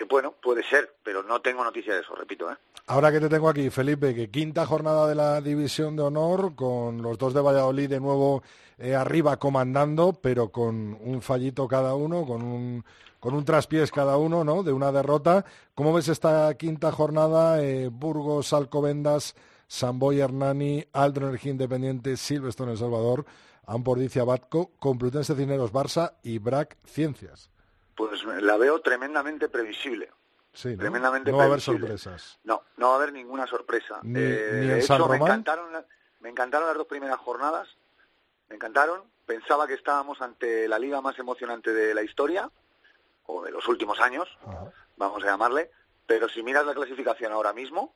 bueno, puede ser, pero no tengo noticia de eso, repito. ¿eh? Ahora que te tengo aquí, Felipe, que quinta jornada de la División de Honor, con los dos de Valladolid de nuevo eh, arriba comandando, pero con un fallito cada uno, con un, con un traspiés cada uno, ¿no? De una derrota. ¿Cómo ves esta quinta jornada? Eh, Burgos, Alcobendas, Samboy Hernani, Aldro Energía Independiente, Silvestre El Salvador. Ampordicia Batco, Complutense Cineros Barça y BRAC Ciencias. Pues la veo tremendamente previsible. Sí, Tremendamente no va a haber sorpresas. No, no va a haber ninguna sorpresa. Ni, eh, San Me encantaron, me encantaron las dos primeras jornadas. Me encantaron. Pensaba que estábamos ante la liga más emocionante de la historia, o de los últimos años, vamos a llamarle. Pero si miras la clasificación ahora mismo,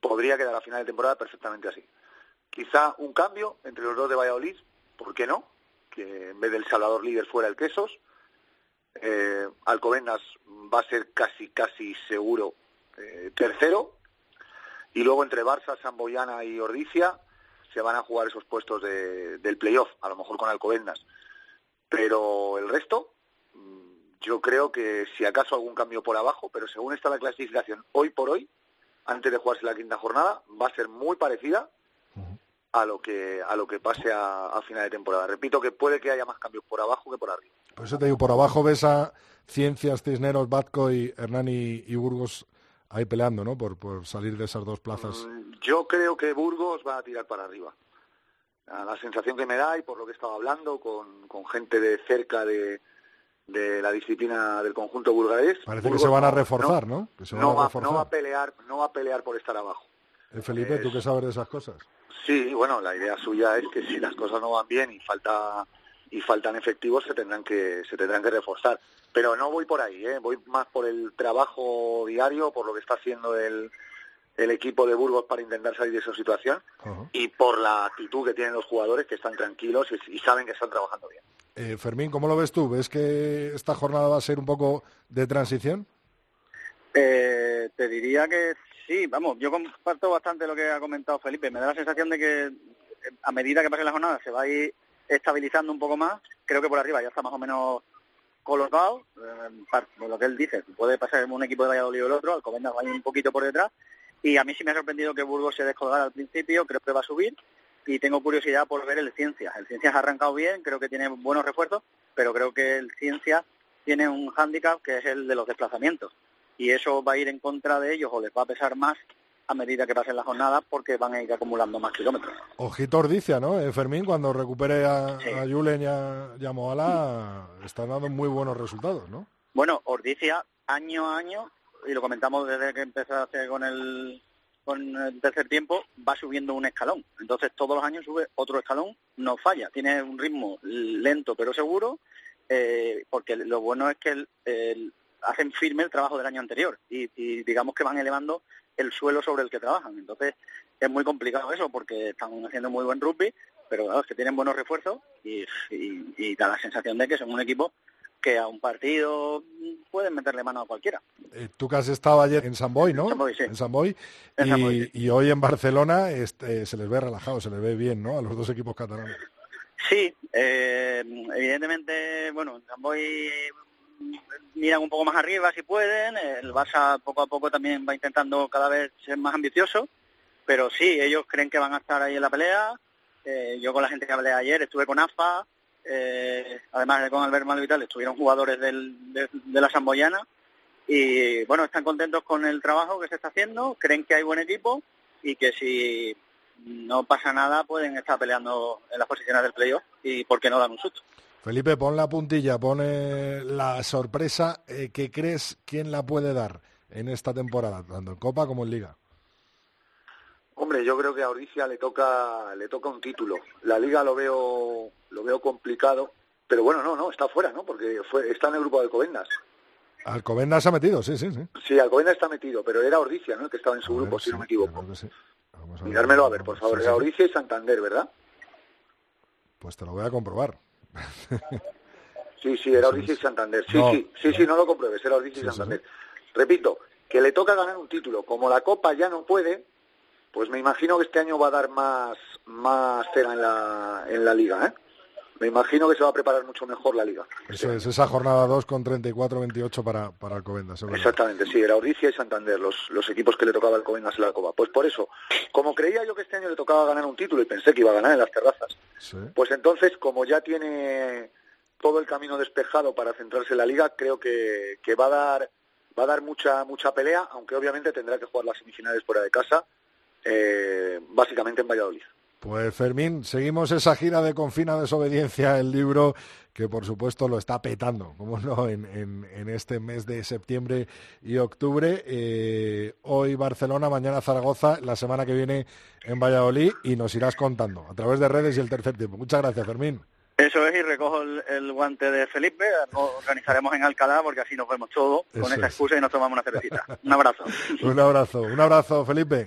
podría quedar a final de temporada perfectamente así. Quizá un cambio entre los dos de Valladolid, ¿por qué no? Que en vez del Salvador líder fuera el Quesos. Eh, Alcobendas va a ser casi, casi seguro eh, tercero. Y luego entre Barça, Samboyana y Ordicia se van a jugar esos puestos de, del playoff, a lo mejor con Alcobendas. Pero el resto, mm, yo creo que si acaso algún cambio por abajo, pero según está la clasificación hoy por hoy, antes de jugarse la quinta jornada, va a ser muy parecida a lo que a lo que pase a, a final de temporada. Repito que puede que haya más cambios por abajo que por arriba. Por eso te digo, por abajo ves a Ciencias, Cisneros, Batco y Hernani y Burgos ahí peleando, ¿no? Por, por salir de esas dos plazas. Mm, Yo creo que Burgos va a tirar para arriba. A La sensación que me da y por lo que he estado hablando con, con gente de cerca de, de la disciplina del conjunto burgalés. Parece que se van a reforzar, ¿no? Que se van No a reforzar. no va a pelear, no va a pelear por estar abajo. Eh, Felipe, ¿tú qué sabes de esas cosas? Sí, bueno, la idea suya es que si las cosas no van bien y falta y faltan efectivos se tendrán que se tendrán que reforzar. Pero no voy por ahí, ¿eh? voy más por el trabajo diario, por lo que está haciendo el, el equipo de Burgos para intentar salir de esa situación y por la actitud que tienen los jugadores que están tranquilos y, y saben que están trabajando bien. Eh, Fermín, ¿cómo lo ves tú? ¿Ves que esta jornada va a ser un poco de transición? Eh, te diría que sí, vamos, yo comparto bastante lo que ha comentado Felipe. Me da la sensación de que eh, a medida que pase la jornada se va a ir estabilizando un poco más. Creo que por arriba ya está más o menos colocado. eh, por lo que él dice, puede pasar un equipo de Valladolid o el otro, Alcobendas va a ir un poquito por detrás. Y a mí sí me ha sorprendido que Burgos se descolgara al principio, creo que va a subir. Y tengo curiosidad por ver el Ciencias. El Ciencias ha arrancado bien, creo que tiene buenos refuerzos, pero creo que el Ciencias tiene un hándicap que es el de los desplazamientos y eso va a ir en contra de ellos o les va a pesar más a medida que pasen las jornadas porque van a ir acumulando más kilómetros. Ojito Ordicia, ¿no? Eh, Fermín, cuando recupere a, Sí. a Julen y a, y a Moala, están dando muy buenos resultados, ¿no? Bueno, Ordicia año a año, y lo comentamos desde que empezaste con el, con el tercer tiempo, va subiendo un escalón. Entonces todos los años sube otro escalón, no falla. Tiene un ritmo lento pero seguro, eh, porque lo bueno es que el- el- hacen firme el trabajo del año anterior y, y digamos que van elevando el suelo sobre el que trabajan. Entonces es muy complicado eso porque están haciendo muy buen rugby, pero claro, es que tienen buenos refuerzos y, y- y da la sensación de que son un equipo que a un partido pueden meterle mano a cualquiera. Eh, tú que has estado ayer en San Boy, ¿no? San Boi, sí. En San Boy. En y, San sí. y hoy en Barcelona este, se les ve relajado, se les ve bien, ¿no? A los dos equipos catalanes. Sí, eh, evidentemente, bueno, Zamboy miran un poco más arriba si pueden, el Barça poco a poco también va intentando cada vez ser más ambicioso, pero sí, ellos creen que van a estar ahí en la pelea, Eh, yo con la gente que hablé ayer estuve con AFA, eh, además de con Albert Malo y tal, estuvieron jugadores del- de, la Samboyana y bueno, están contentos con el trabajo que se está haciendo, creen que hay buen equipo y que si no pasa nada pueden estar peleando en las posiciones del playoff y por qué no dan un susto. Felipe, pon la puntilla, pone la sorpresa eh, que crees quién la puede dar en esta temporada, tanto en Copa como en Liga. Hombre, yo creo que a Ordicia le toca le toca un título. La liga lo veo lo veo complicado, pero bueno, no, no, está fuera, ¿no? Porque fue está en el grupo de Alcobendas. Alcobendas ha metido, sí, sí, sí. Sí, Alcobendas está metido, pero era Ordicia, ¿no? El que estaba en su A ver, grupo, si sí, no me equivoco. sí. A Mirármelo a ver, por favor. Sí, Era. Ordicia y Santander, ¿verdad? Pues te lo voy a comprobar. Sí, sí, era Ordicia y. Santander. Sí, No. sí, sí, sí, no lo compruebes, era Ordicia y Santander. Repito, que le toca ganar un título. Como la Copa ya no puede, pues me imagino que este año va a dar más, más cera en la, en la liga, ¿eh? Me imagino que se va a preparar mucho mejor la liga. Eso es, esa jornada 2 con 34-28 para, para Alcobendas. Exactamente, sí, era Ordicia y Santander, los, los equipos que le tocaba al Covendas en la Copa. Pues por eso, como creía yo que este año le tocaba ganar un título y pensé que iba a ganar en las terrazas, Sí. pues entonces, como ya tiene todo el camino despejado para centrarse en la liga, creo que, que va a dar va a dar mucha mucha pelea, aunque obviamente tendrá que jugar las semifinales fuera de casa, eh, básicamente en Valladolid. Pues Fermín, seguimos esa gira de Confina Desobediencia, el libro que por supuesto lo está petando, como no, en, en- en este mes de septiembre y octubre. Eh, hoy Barcelona, mañana Zaragoza, la semana que viene en Valladolid y nos irás contando a través de redes y el tercer tiempo. Muchas gracias, Fermín. Eso es, y recojo el, el guante de Felipe, organizaremos en Alcalá porque así nos vemos todos con Eso esa es. excusa y nos tomamos una cervecita. Un abrazo. Un abrazo, un abrazo, Felipe.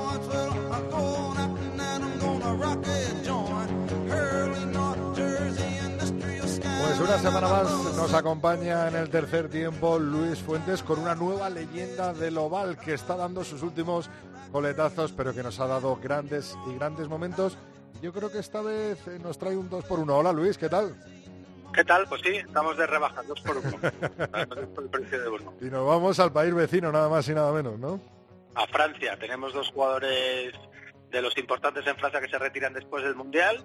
una semana más nos acompaña en el tercer tiempo Luis Fuentes con una nueva leyenda del oval que está dando sus últimos coletazos, pero que nos ha dado grandes y grandes momentos. Yo creo que esta vez nos trae un 2 por 1 Hola Luis, ¿qué tal? ¿Qué tal? Pues sí, estamos de rebaja, dos por uno. Además, por el precio de uno. Y nos vamos al país vecino, nada más y nada menos, ¿no? A Francia, tenemos dos jugadores de los importantes en Francia que se retiran después del Mundial.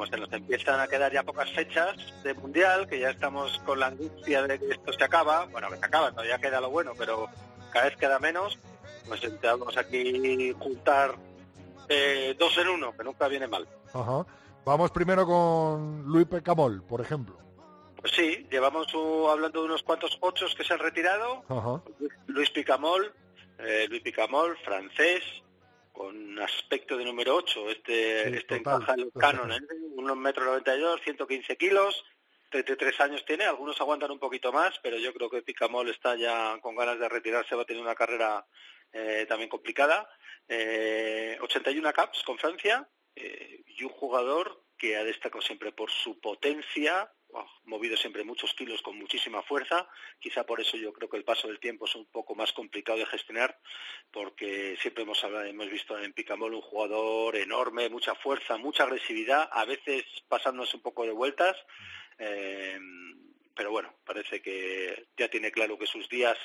Como se nos empiezan a quedar ya pocas fechas de Mundial, que ya estamos con la angustia de que esto se acaba, bueno, que se acaba, todavía queda lo bueno, pero cada vez queda menos, pues intentamos aquí juntar eh, dos en uno, que nunca viene mal. Ajá. Vamos primero con Luis Pecamol, por ejemplo. Pues sí, llevamos uh, hablando de unos cuantos ochos que se han retirado. Ajá. Luis Picamol, eh, Luis Picamol, francés, con aspecto de número 8. Este, Sí, este total. encaja en los canon, ¿eh? Unos metro 92, 115 kilos, 33 años tiene, algunos aguantan un poquito más, pero yo creo que Picamol está ya con ganas de retirarse, va a tener una carrera eh, también complicada. Eh, 81 caps con Francia eh, y un jugador que ha destacado siempre por su potencia, movido siempre muchos kilos con muchísima fuerza. Quizá por eso yo creo que el paso del tiempo es un poco más complicado de gestionar, porque siempre hemos, hemos visto en Picamol un jugador enorme, mucha fuerza, mucha agresividad, a veces pasándose un poco de vueltas. eh, pero bueno, parece que ya tiene claro que sus días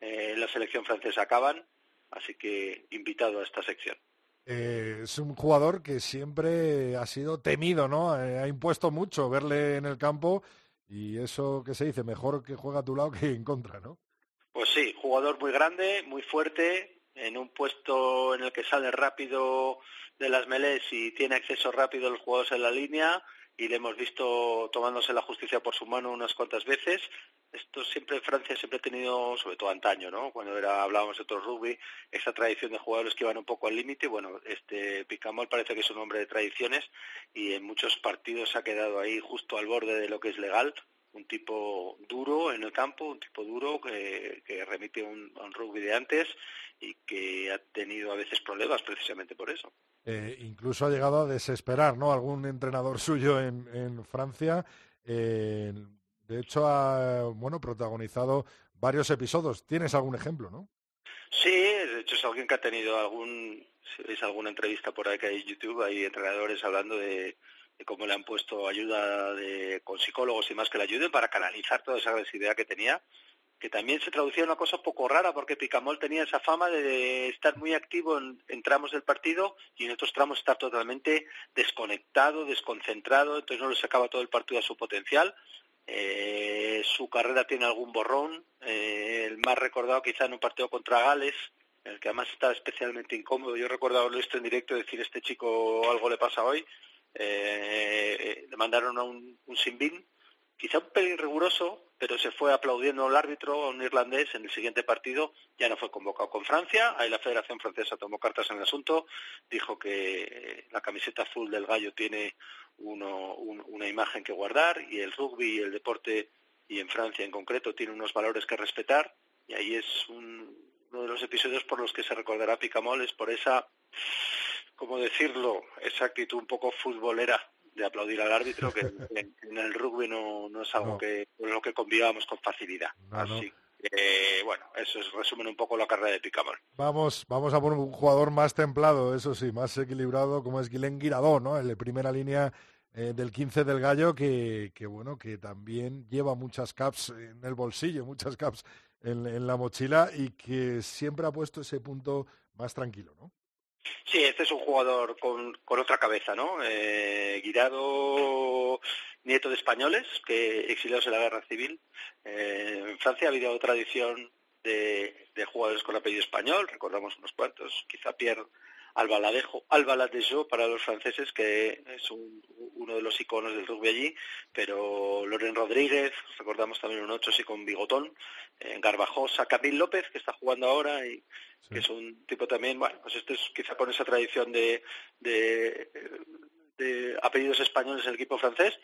eh, en la selección francesa acaban, así que invitado a esta sección. Eh, es un jugador que siempre ha sido temido, ¿no? Eh, ha impuesto mucho verle en el campo y eso que se dice, mejor que juega a tu lado que en contra, ¿no? Pues sí, jugador muy grande, muy fuerte, en un puesto en el que sale rápido de las melés y tiene acceso rápido a los jugadores en la línea y le hemos visto tomándose la justicia por su mano unas cuantas veces. Esto siempre Francia siempre ha tenido, sobre todo antaño, ¿no? Cuando era hablábamos de otro rugby, esa tradición de jugadores que iban un poco al límite. Bueno, este Picamol parece que es un hombre de tradiciones y en muchos partidos ha quedado ahí justo al borde de lo que es legal un tipo duro en el campo, un tipo duro que, remite a un rugby de antes y que ha tenido a veces problemas precisamente por eso. Eh, incluso ha llegado a desesperar, ¿no? Algún entrenador suyo en, en Francia. eh, de hecho, ha bueno protagonizado varios episodios. ¿Tienes algún ejemplo, no? Sí, de hecho es alguien que ha tenido algún, si veis alguna entrevista por ahí que hay en YouTube, hay entrenadores hablando de, cómo le han puesto ayuda de, con psicólogos y más que le ayuden para canalizar toda esa agresividad que tenía, que también se traducía en una cosa un poco rara porque Picamol tenía esa fama de estar muy activo en, en tramos del partido y en otros tramos estar totalmente desconectado, desconcentrado, entonces no le sacaba todo el partido a su potencial. Eh, su carrera tiene algún borrón, eh, el más recordado quizá en un partido contra Gales, en el que además estaba especialmente incómodo. Yo recuerdo haberlo visto en directo decir, este chico algo le pasa hoy. Eh, le mandaron a un, un sin-bin, quizá un pelín riguroso, pero se fue aplaudiendo al árbitro, a un irlandés, en el siguiente partido ya no fue convocado con Francia, ahí la Federación Francesa tomó cartas en el asunto, dijo que la camiseta azul del gallo tiene uno, un, una imagen que guardar y el rugby y el deporte, y en Francia en concreto, tiene unos valores que respetar, y ahí es un, uno de los episodios por los que se recordará Picamol, es por esa, ¿cómo decirlo?, esa actitud un poco futbolera de aplaudir al árbitro, que en, en el rugby no, no es algo No. que con lo que convivamos con facilidad. No. Así que, bueno, eso es resumen un poco la carrera de Picamol. Vamos, vamos a por un jugador más templado, eso sí, más equilibrado, como es Guilén Guiradó, ¿no? En la primera línea eh, del 15 del Gallo, que, que, bueno, que también lleva muchas caps en el bolsillo, muchas caps en, en la mochila y que siempre ha puesto ese punto más tranquilo, ¿no? Sí, este es un jugador con, con otra cabeza, ¿no? Eh, Guirado, nieto de españoles, que exiliados en la guerra civil. Eh, en Francia ha habido tradición de, de jugadores con apellido español, recordamos unos cuantos, quizá Pierre Albaladejo, Albaladejo para los franceses, que es un, uno de los iconos del rugby allí, pero Loren Rodríguez, recordamos también un ocho sí con bigotón, eh, Garbajosa, Camil López, que está jugando ahora y que es un tipo también, bueno, pues este es quizá con esa tradición de, de, de apellidos españoles en el equipo francés.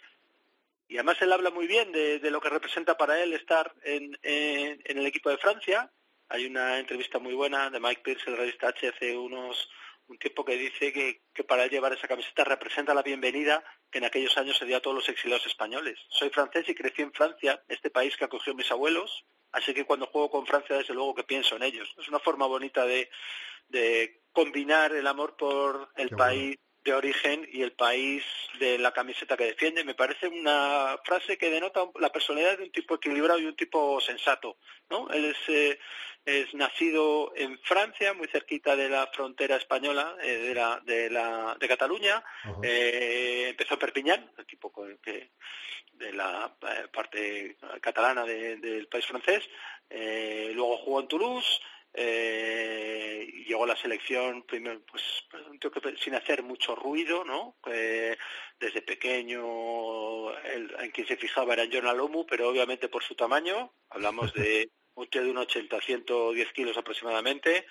Y además él habla muy bien de, lo que representa para él estar en, el equipo de Francia. Hay una entrevista muy buena de Mike Pierce, el revista H, hace unos un tiempo que dice que, que para él llevar esa camiseta representa la bienvenida que en aquellos años se dio a todos los exiliados españoles. Soy francés y crecí en Francia, este país que acogió a mis abuelos, así que cuando juego con Francia desde luego que pienso en ellos. Es una forma bonita de, de combinar el amor por el país de origen y el país de la camiseta que defiende. Me parece una frase que denota la personalidad de un tipo equilibrado y un tipo sensato. ¿no? Él es, eh, es nacido en Francia, muy cerquita de la frontera española, eh, de, la, de, la, de Cataluña. Eh, empezó en Perpiñán, el equipo que, de la parte catalana del país francés. luego jugó en Toulouse eh, llegó la selección primero pues, sin hacer mucho ruido no desde pequeño en quien se fijaba era John Alomu pero obviamente por su tamaño hablamos de un tío de un 80 110 kilos aproximadamente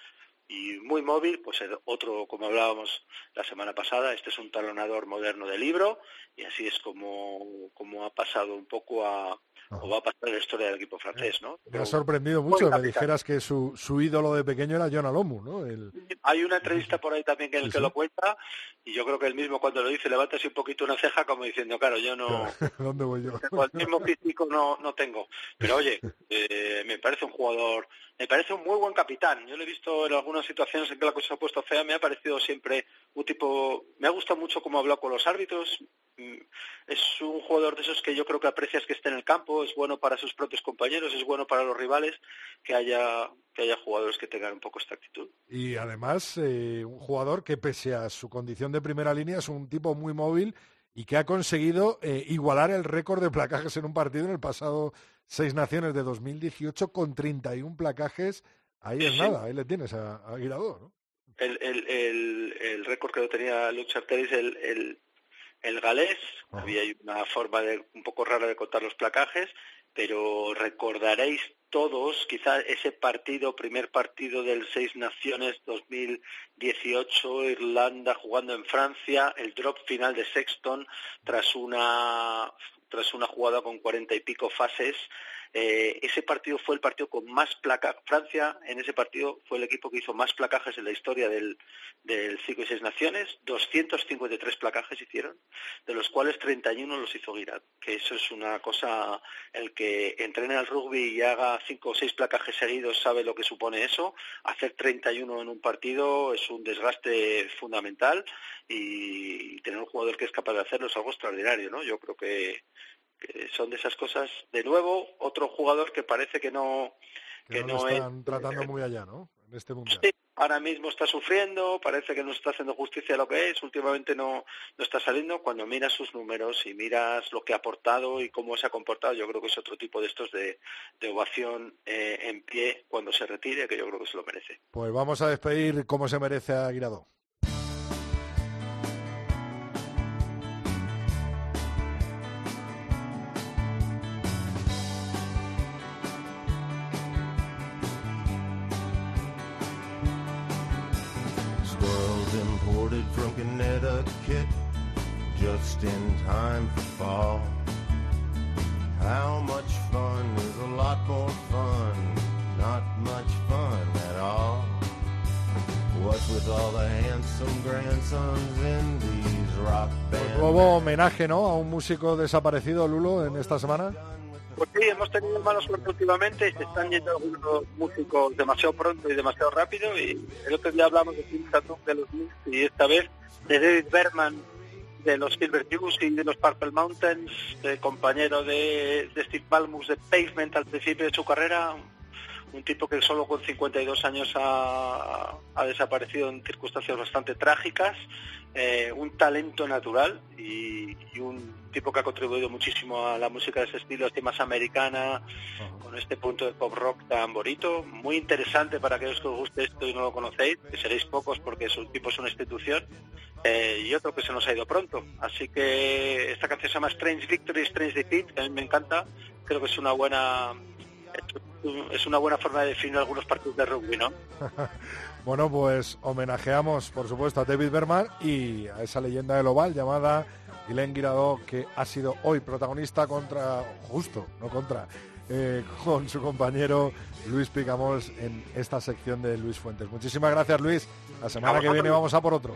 y muy móvil, pues otro, como hablábamos la semana pasada, este es un talonador moderno de libro y así es como, como ha pasado un poco a, o va a pasar la historia del equipo francés, ¿no? Me ha sorprendido mucho que me dijeras que su, su ídolo de pequeño era John Alomu, ¿no? Hay una entrevista por ahí también que en el que lo cuenta y yo creo que él mismo cuando lo dice levanta así un poquito una ceja como diciendo, claro, yo no... ¿Dónde voy yo? El mismo físico no, no tengo. Pero oye, eh, me parece un jugador, me parece un muy buen capitán. Yo lo he visto en algunas situaciones en que la cosa se ha puesto fea, me ha parecido siempre un tipo... Me ha gustado mucho cómo ha hablado con los árbitros, Mm, es un jugador de esos que yo creo que aprecias que esté en el campo, es bueno para sus propios compañeros, es bueno para los rivales, que haya, que haya jugadores que tengan un poco esta actitud. Y además, eh, un jugador que pese a su condición de primera línea es un tipo muy móvil y que ha conseguido eh, igualar el récord de placajes en un partido en el pasado Seis Naciones de 2018 con 31 placajes. Ahí es nada, ahí le tienes a, a ¿no? El, el, el, el récord que lo tenía Lucha Arteris, el, el el galés, había una forma de, un poco rara de contar los placajes, pero recordaréis todos, quizá ese partido, primer partido del Seis Naciones 2018, Irlanda jugando en Francia, el drop final de Sexton tras una tras una jugada con cuarenta y pico fases, eh, ese partido fue el partido con más placajes. Francia en ese partido fue el equipo que hizo más placajes en la historia del, del cinco y seis naciones. 253 placajes hicieron, de los cuales 31 los hizo Guirad. Que eso es una cosa, el que entrene al rugby y haga cinco o seis placajes seguidos sabe lo que supone eso. Hacer 31 en un partido es un desgaste fundamental y tener un jugador que es capaz de hacerlo es algo extraordinario, ¿no? Yo creo que que son de esas cosas. De nuevo, otro jugador que parece que no que, no, están tratando muy allá, ¿no? En este mundial. Sí, ahora mismo está sufriendo, parece que no está haciendo justicia a lo que es, últimamente no, no está saliendo. Cuando miras sus números y miras lo que ha aportado y cómo se ha comportado, yo creo que es otro tipo de estos de, de ovación eh, en pie cuando se retire, que yo creo que se lo merece. Pues vamos a despedir como se merece a Guirado. Fall. How much fun is a lot more fun, not much fun at all. What's with all the handsome grandsons in these rock bands? Nuevo homenaje, ¿no? A un músico desaparecido, Lulo, en esta semana. Pues sí, hemos tenido mala suerte últimamente y se están yendo algunos músicos demasiado pronto y demasiado rápido. Y el otro día hablamos de Tim de los Knicks y esta vez de David Berman de los Silver Jews y de los Purple Mountains, compañero de, de Steve Balmus de Pavement al principio de su carrera, un tipo que solo con 52 años ha, desaparecido en circunstancias bastante trágicas, eh, un talento natural y, un tipo que ha contribuido muchísimo a la música de ese estilo, así más americana, con este punto de pop rock tan bonito, muy interesante para aquellos que os guste esto y no lo conocéis, que seréis pocos porque su tipo es una institución, eh, y otro que se nos ha ido pronto. Así que esta canción se llama Strange Victory, Strange Defeat, que a mí me encanta. Creo que es una buena es una buena forma de definir algunos partidos de rugby, ¿no? bueno, pues homenajeamos, por supuesto, a David Berman y a esa leyenda del oval llamada Glenn Guirado, que ha sido hoy protagonista contra, justo, no contra, eh, con su compañero Luis Picamols en esta sección de Luis Fuentes. Muchísimas gracias, Luis. La semana que viene vamos a por otro.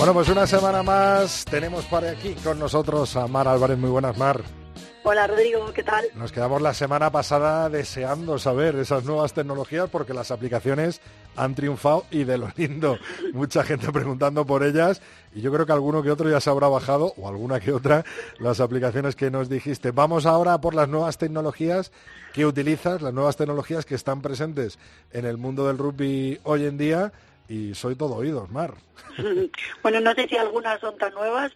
Bueno, pues una semana más tenemos para aquí con nosotros a Mar Álvarez. Muy buenas, Mar. Hola Rodrigo, ¿qué tal? Nos quedamos la semana pasada deseando saber esas nuevas tecnologías porque las aplicaciones han triunfado y de lo lindo. Mucha gente preguntando por ellas y yo creo que alguno que otro ya se habrá bajado o alguna que otra las aplicaciones que nos dijiste. Vamos ahora por las nuevas tecnologías que utilizas, las nuevas tecnologías que están presentes en el mundo del rugby hoy en día y soy todo oídos, Mar. Bueno, no sé si algunas son tan nuevas,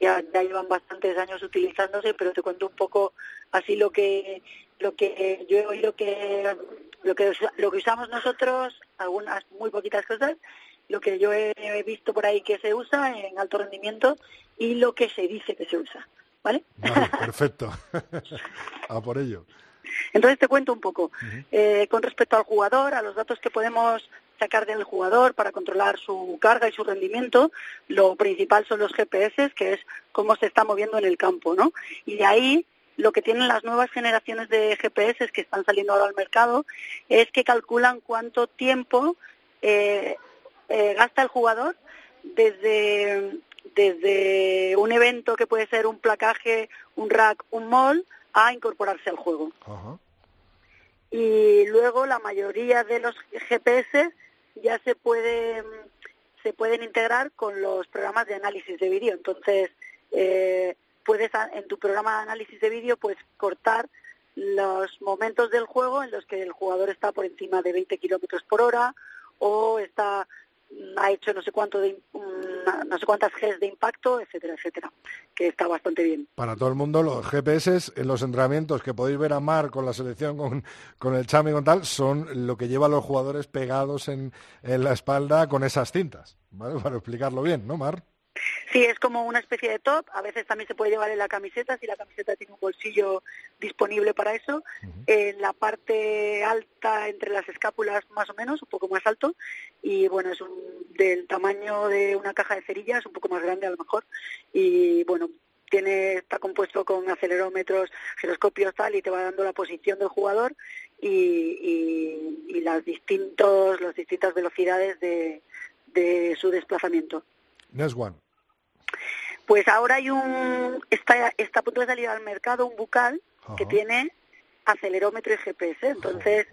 ya, ya llevan bastantes años utilizándose, pero te cuento un poco así lo que lo que yo he oído que lo que lo que usamos nosotros, algunas muy poquitas cosas, lo que yo he visto por ahí que se usa en alto rendimiento y lo que se dice que se usa, ¿vale? perfecto. a por ello. Entonces te cuento un poco. eh, con respecto al jugador, a los datos que podemos sacar del jugador para controlar su carga y su rendimiento, lo principal son los GPS, que es cómo se está moviendo en el campo, ¿no? Y de ahí lo que tienen las nuevas generaciones de GPS que están saliendo ahora al mercado es que calculan cuánto tiempo eh, eh, gasta el jugador desde, desde un evento que puede ser un placaje, un rack, un mall, a incorporarse al juego. Y luego la mayoría de los GPS ya se pueden se pueden integrar con los programas de análisis de vídeo. Entonces, eh, puedes en tu programa de análisis de vídeo puedes cortar los momentos del juego en los que el jugador está por encima de 20 kilómetros por hora o está ha hecho no sé cuánto de, no sé cuántas Gs de impacto, etcétera, etcétera, que está bastante bien. Para todo el mundo, los GPS en los entrenamientos que podéis ver a Mar con la selección, con, con el Chami con tal, son lo que lleva a los jugadores pegados en, en la espalda con esas cintas, ¿vale? Para explicarlo bien, ¿no, Mar? Sí, es como una especie de top. A veces también se puede llevar en la camiseta si la camiseta tiene un bolsillo disponible para eso. En la parte alta, entre las escápulas, más o menos, un poco más alto. Y bueno, es un, del tamaño de una caja de cerillas, un poco más grande a lo mejor. Y bueno, tiene está compuesto con acelerómetros, giroscopios tal y te va dando la posición del jugador y, y, y las distintos las distintas velocidades de, de su desplazamiento. Next one. Pues ahora hay un está, está a punto de salir al mercado un bucal Ajá. que tiene acelerómetro y GPS. Entonces,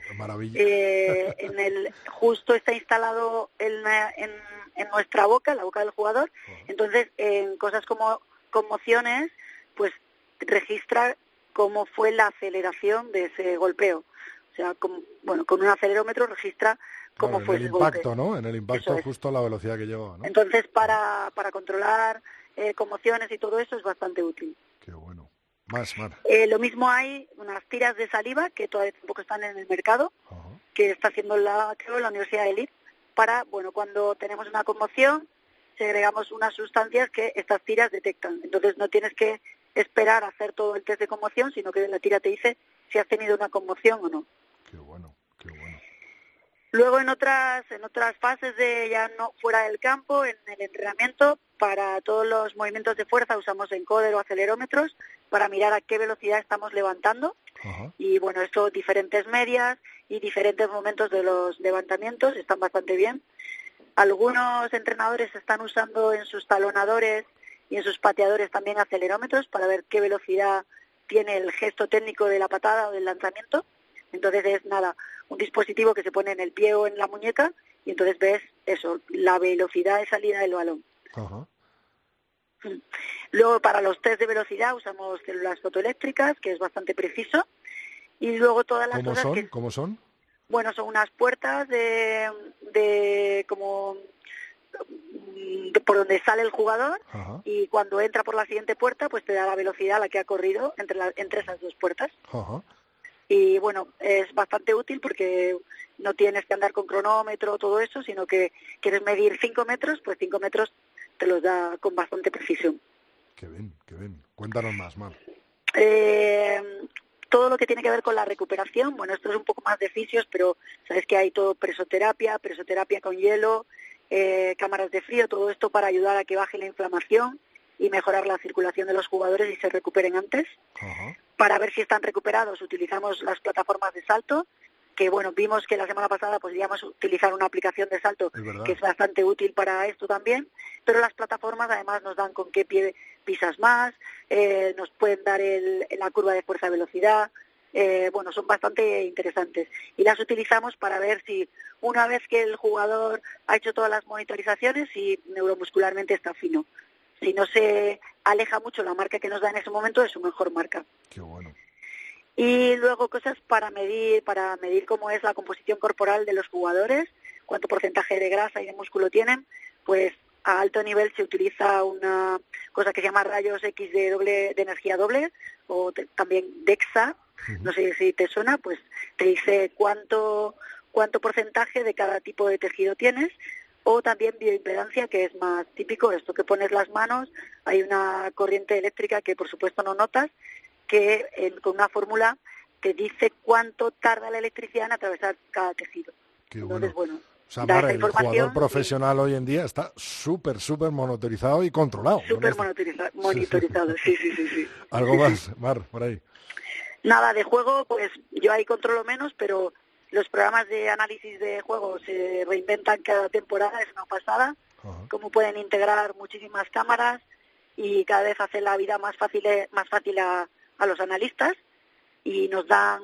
eh, en el justo está instalado en, en, en nuestra boca, en la boca del jugador. Entonces, en cosas como conmociones, pues registra cómo fue la aceleración de ese golpeo. O sea, con, bueno, con un acelerómetro registra cómo Claro, fue en el ese golpe. impacto, ¿no? En el impacto es. justo la velocidad que lleva, ¿no? Entonces, para, para controlar eh, conmociones y todo eso es bastante útil. Qué bueno. Más, Mar. Eh, lo mismo hay unas tiras de saliva que todavía tampoco están en el mercado, que está haciendo la, creo, la Universidad de Leeds, para, bueno, cuando tenemos una conmoción, segregamos unas sustancias que estas tiras detectan. Entonces no tienes que esperar a hacer todo el test de conmoción, sino que la tira te dice si has tenido una conmoción o no. Qué bueno. Luego en otras en otras fases de ya no fuera del campo, en el entrenamiento, para todos los movimientos de fuerza usamos encoder o acelerómetros para mirar a qué velocidad estamos levantando y bueno, esto diferentes medias y diferentes momentos de los levantamientos están bastante bien. Algunos entrenadores están usando en sus talonadores y en sus pateadores también acelerómetros para ver qué velocidad tiene el gesto técnico de la patada o del lanzamiento. Entonces es nada, un dispositivo que se pone en el pie o en la muñeca y entonces ves eso, la velocidad de salida del balón. Ajá. Luego, para los test de velocidad usamos células fotoeléctricas, que es bastante preciso. Y luego todas las ¿Cómo cosas son? que... ¿Cómo son? Bueno, son unas puertas de, de como de por donde sale el jugador Ajá, y cuando entra por la siguiente puerta pues te da la velocidad a la que ha corrido entre, la- entre esas dos puertas ajá. Y bueno es bastante útil porque no tienes que andar con cronómetro todo eso sino que quieres medir 5 metros pues 5 metros te los da con bastante precisión Qué bien, qué bien. Cuéntanos más, Mar. Eh, todo lo que tiene que ver con la recuperación, bueno, esto es un poco más de fisios, pero sabes que hay todo presoterapia, presoterapia con hielo, eh, cámaras de frío, todo esto para ayudar a que baje la inflamación y mejorar la circulación de los jugadores y se recuperen antes. Para ver si están recuperados utilizamos las plataformas de salto, que bueno, vimos que la semana pasada pues podíamos utilizar una aplicación de salto Es que es bastante útil para esto también, pero las plataformas además nos dan con qué pie pisas más, eh, nos pueden dar el, la curva de fuerza-velocidad, eh, bueno, son bastante interesantes. Y las utilizamos para ver si una vez que el jugador ha hecho todas las monitorizaciones, si neuromuscularmente está fino. Si no se aleja mucho la marca que nos da en ese momento, es su mejor marca. Qué bueno. Y luego cosas para medir, para medir cómo es la composición corporal de los jugadores, cuánto porcentaje de grasa y de músculo tienen, pues a alto nivel se utiliza una cosa que se llama rayos X de doble de energía doble o te- también DEXA, no sé si te suena, pues te dice cuánto cuánto porcentaje de cada tipo de tejido tienes o también bioimpedancia que es más típico esto que pones las manos, hay una corriente eléctrica que por supuesto no notas que en- con una fórmula te dice cuánto tarda la electricidad en atravesar cada tejido. Qué Entonces, bueno. el jugador profesional hoy en día está súper, súper monitorizado y controlado. súper Con esto. monitoriza- monitorizado. Sí, sí, sí, sí. Algo más, Mar, por ahí. Nada de juego, pues yo ahí controlo menos, pero los programas de análisis de juego se reinventan cada temporada, es una pasada. Ajá. Cómo pueden integrar muchísimas cámaras y cada vez hacer la vida más fácil, más fácil a, a los analistas y nos dan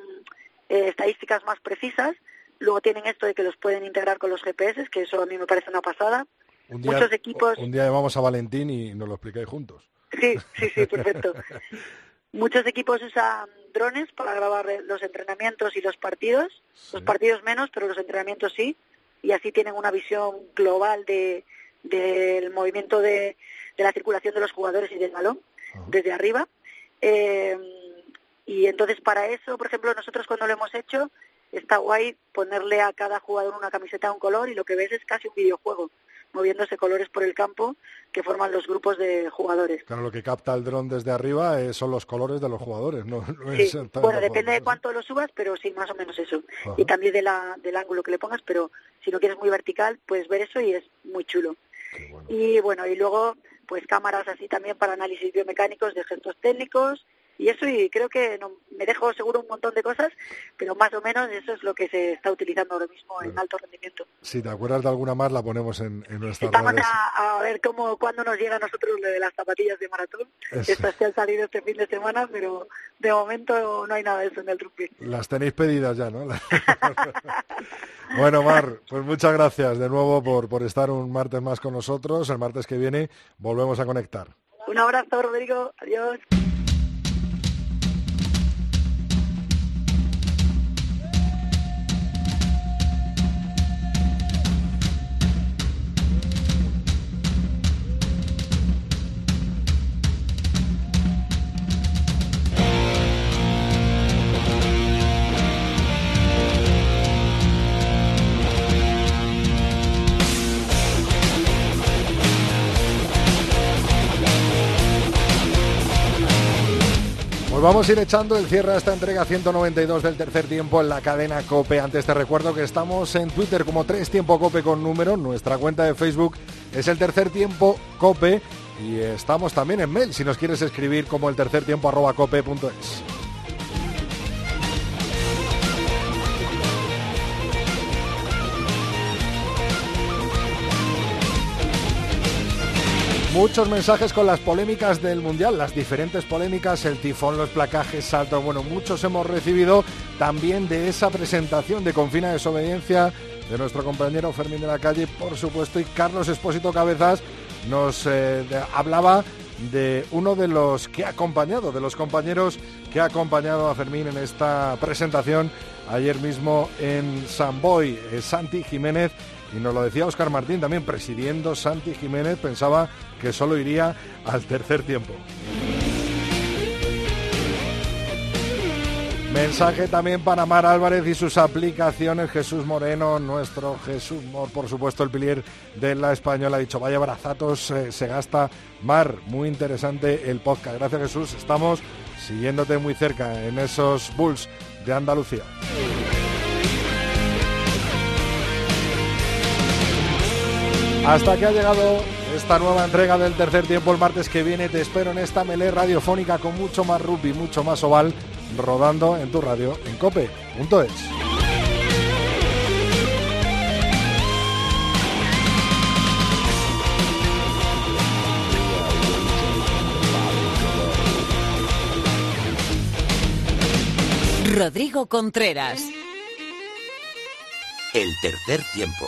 eh, estadísticas más precisas. Luego tienen esto de que los pueden integrar con los GPS, que eso a mí me parece una pasada. Un día, Muchos equipos- Un día vamos a Valentín y nos lo explicáis juntos. Sí, sí, sí, perfecto. Muchos equipos usan drones para grabar eh, los entrenamientos y los partidos. Los partidos menos, pero los entrenamientos sí. Y así tienen una visión global de del movimiento de, de la circulación de los jugadores y del balón desde arriba. Eh, y entonces para eso, por ejemplo, nosotros cuando lo hemos hecho, está guay ponerle a cada jugador una camiseta de un color y lo que ves es casi un videojuego, moviéndose colores por el campo que forman los grupos de jugadores. Claro, lo que capta el dron desde arriba eh, son los colores de los jugadores, no, no Sí, es bueno, depende de cuánto lo subas, pero sí, más o menos eso. Ajá. Y también de la, del ángulo que le pongas, pero si lo quieres muy vertical, puedes ver eso y es muy chulo. Y bueno, y luego, pues cámaras así también para análisis biomecánicos de gestos técnicos y eso, y creo que no, me dejo seguro un montón de cosas, pero más o menos eso es lo que se está utilizando ahora mismo en alto rendimiento. Si te acuerdas de alguna más, la ponemos en, en nuestras Vamos redes. a, a ver cómo cuándo nos llega a nosotros lo de las zapatillas de maratón. Eso. Estas que han salido este fin de semana, pero de momento no hay nada de eso en el rugby. Las tenéis pedidas ya, ¿no? bueno, Mar, pues muchas gracias de nuevo por, por estar un martes más con nosotros. El martes que viene volvemos a conectar. Un abrazo, Rodrigo. Adiós. Vamos a ir echando el cierre a esta entrega 192 del tercer tiempo en la cadena Cope. Antes te recuerdo que estamos en Twitter como tres tiempo Cope con número. Nuestra cuenta de Facebook es el tercer tiempo Cope. Y estamos también en mail si nos quieres escribir como el tercer tiempo arroba cope.es. Muchos mensajes con las polémicas del Mundial, las diferentes polémicas, el tifón, los placajes, saltos, bueno, muchos hemos recibido también de esa presentación de Confina Desobediencia de nuestro compañero Fermín de la Calle, por supuesto, y Carlos Espósito Cabezas nos eh, hablaba de uno de los que ha acompañado, de los compañeros que ha acompañado a Fermín en esta presentación ayer mismo en San Boy, eh, Santi Jiménez. Y nos lo decía Oscar Martín también, presidiendo Santi Jiménez, pensaba que solo iría al tercer tiempo. Mensaje también para Mar Álvarez y sus aplicaciones. Jesús Moreno, nuestro Jesús, por supuesto, el pilier de la española, ha dicho, vaya brazatos eh, se gasta. Mar, muy interesante el podcast. Gracias Jesús, estamos siguiéndote muy cerca en esos Bulls de Andalucía. Hasta que ha llegado esta nueva entrega del tercer tiempo el martes que viene. Te espero en esta melé radiofónica con mucho más rugby, mucho más oval rodando en tu radio en cope.es. Rodrigo Contreras. El tercer tiempo.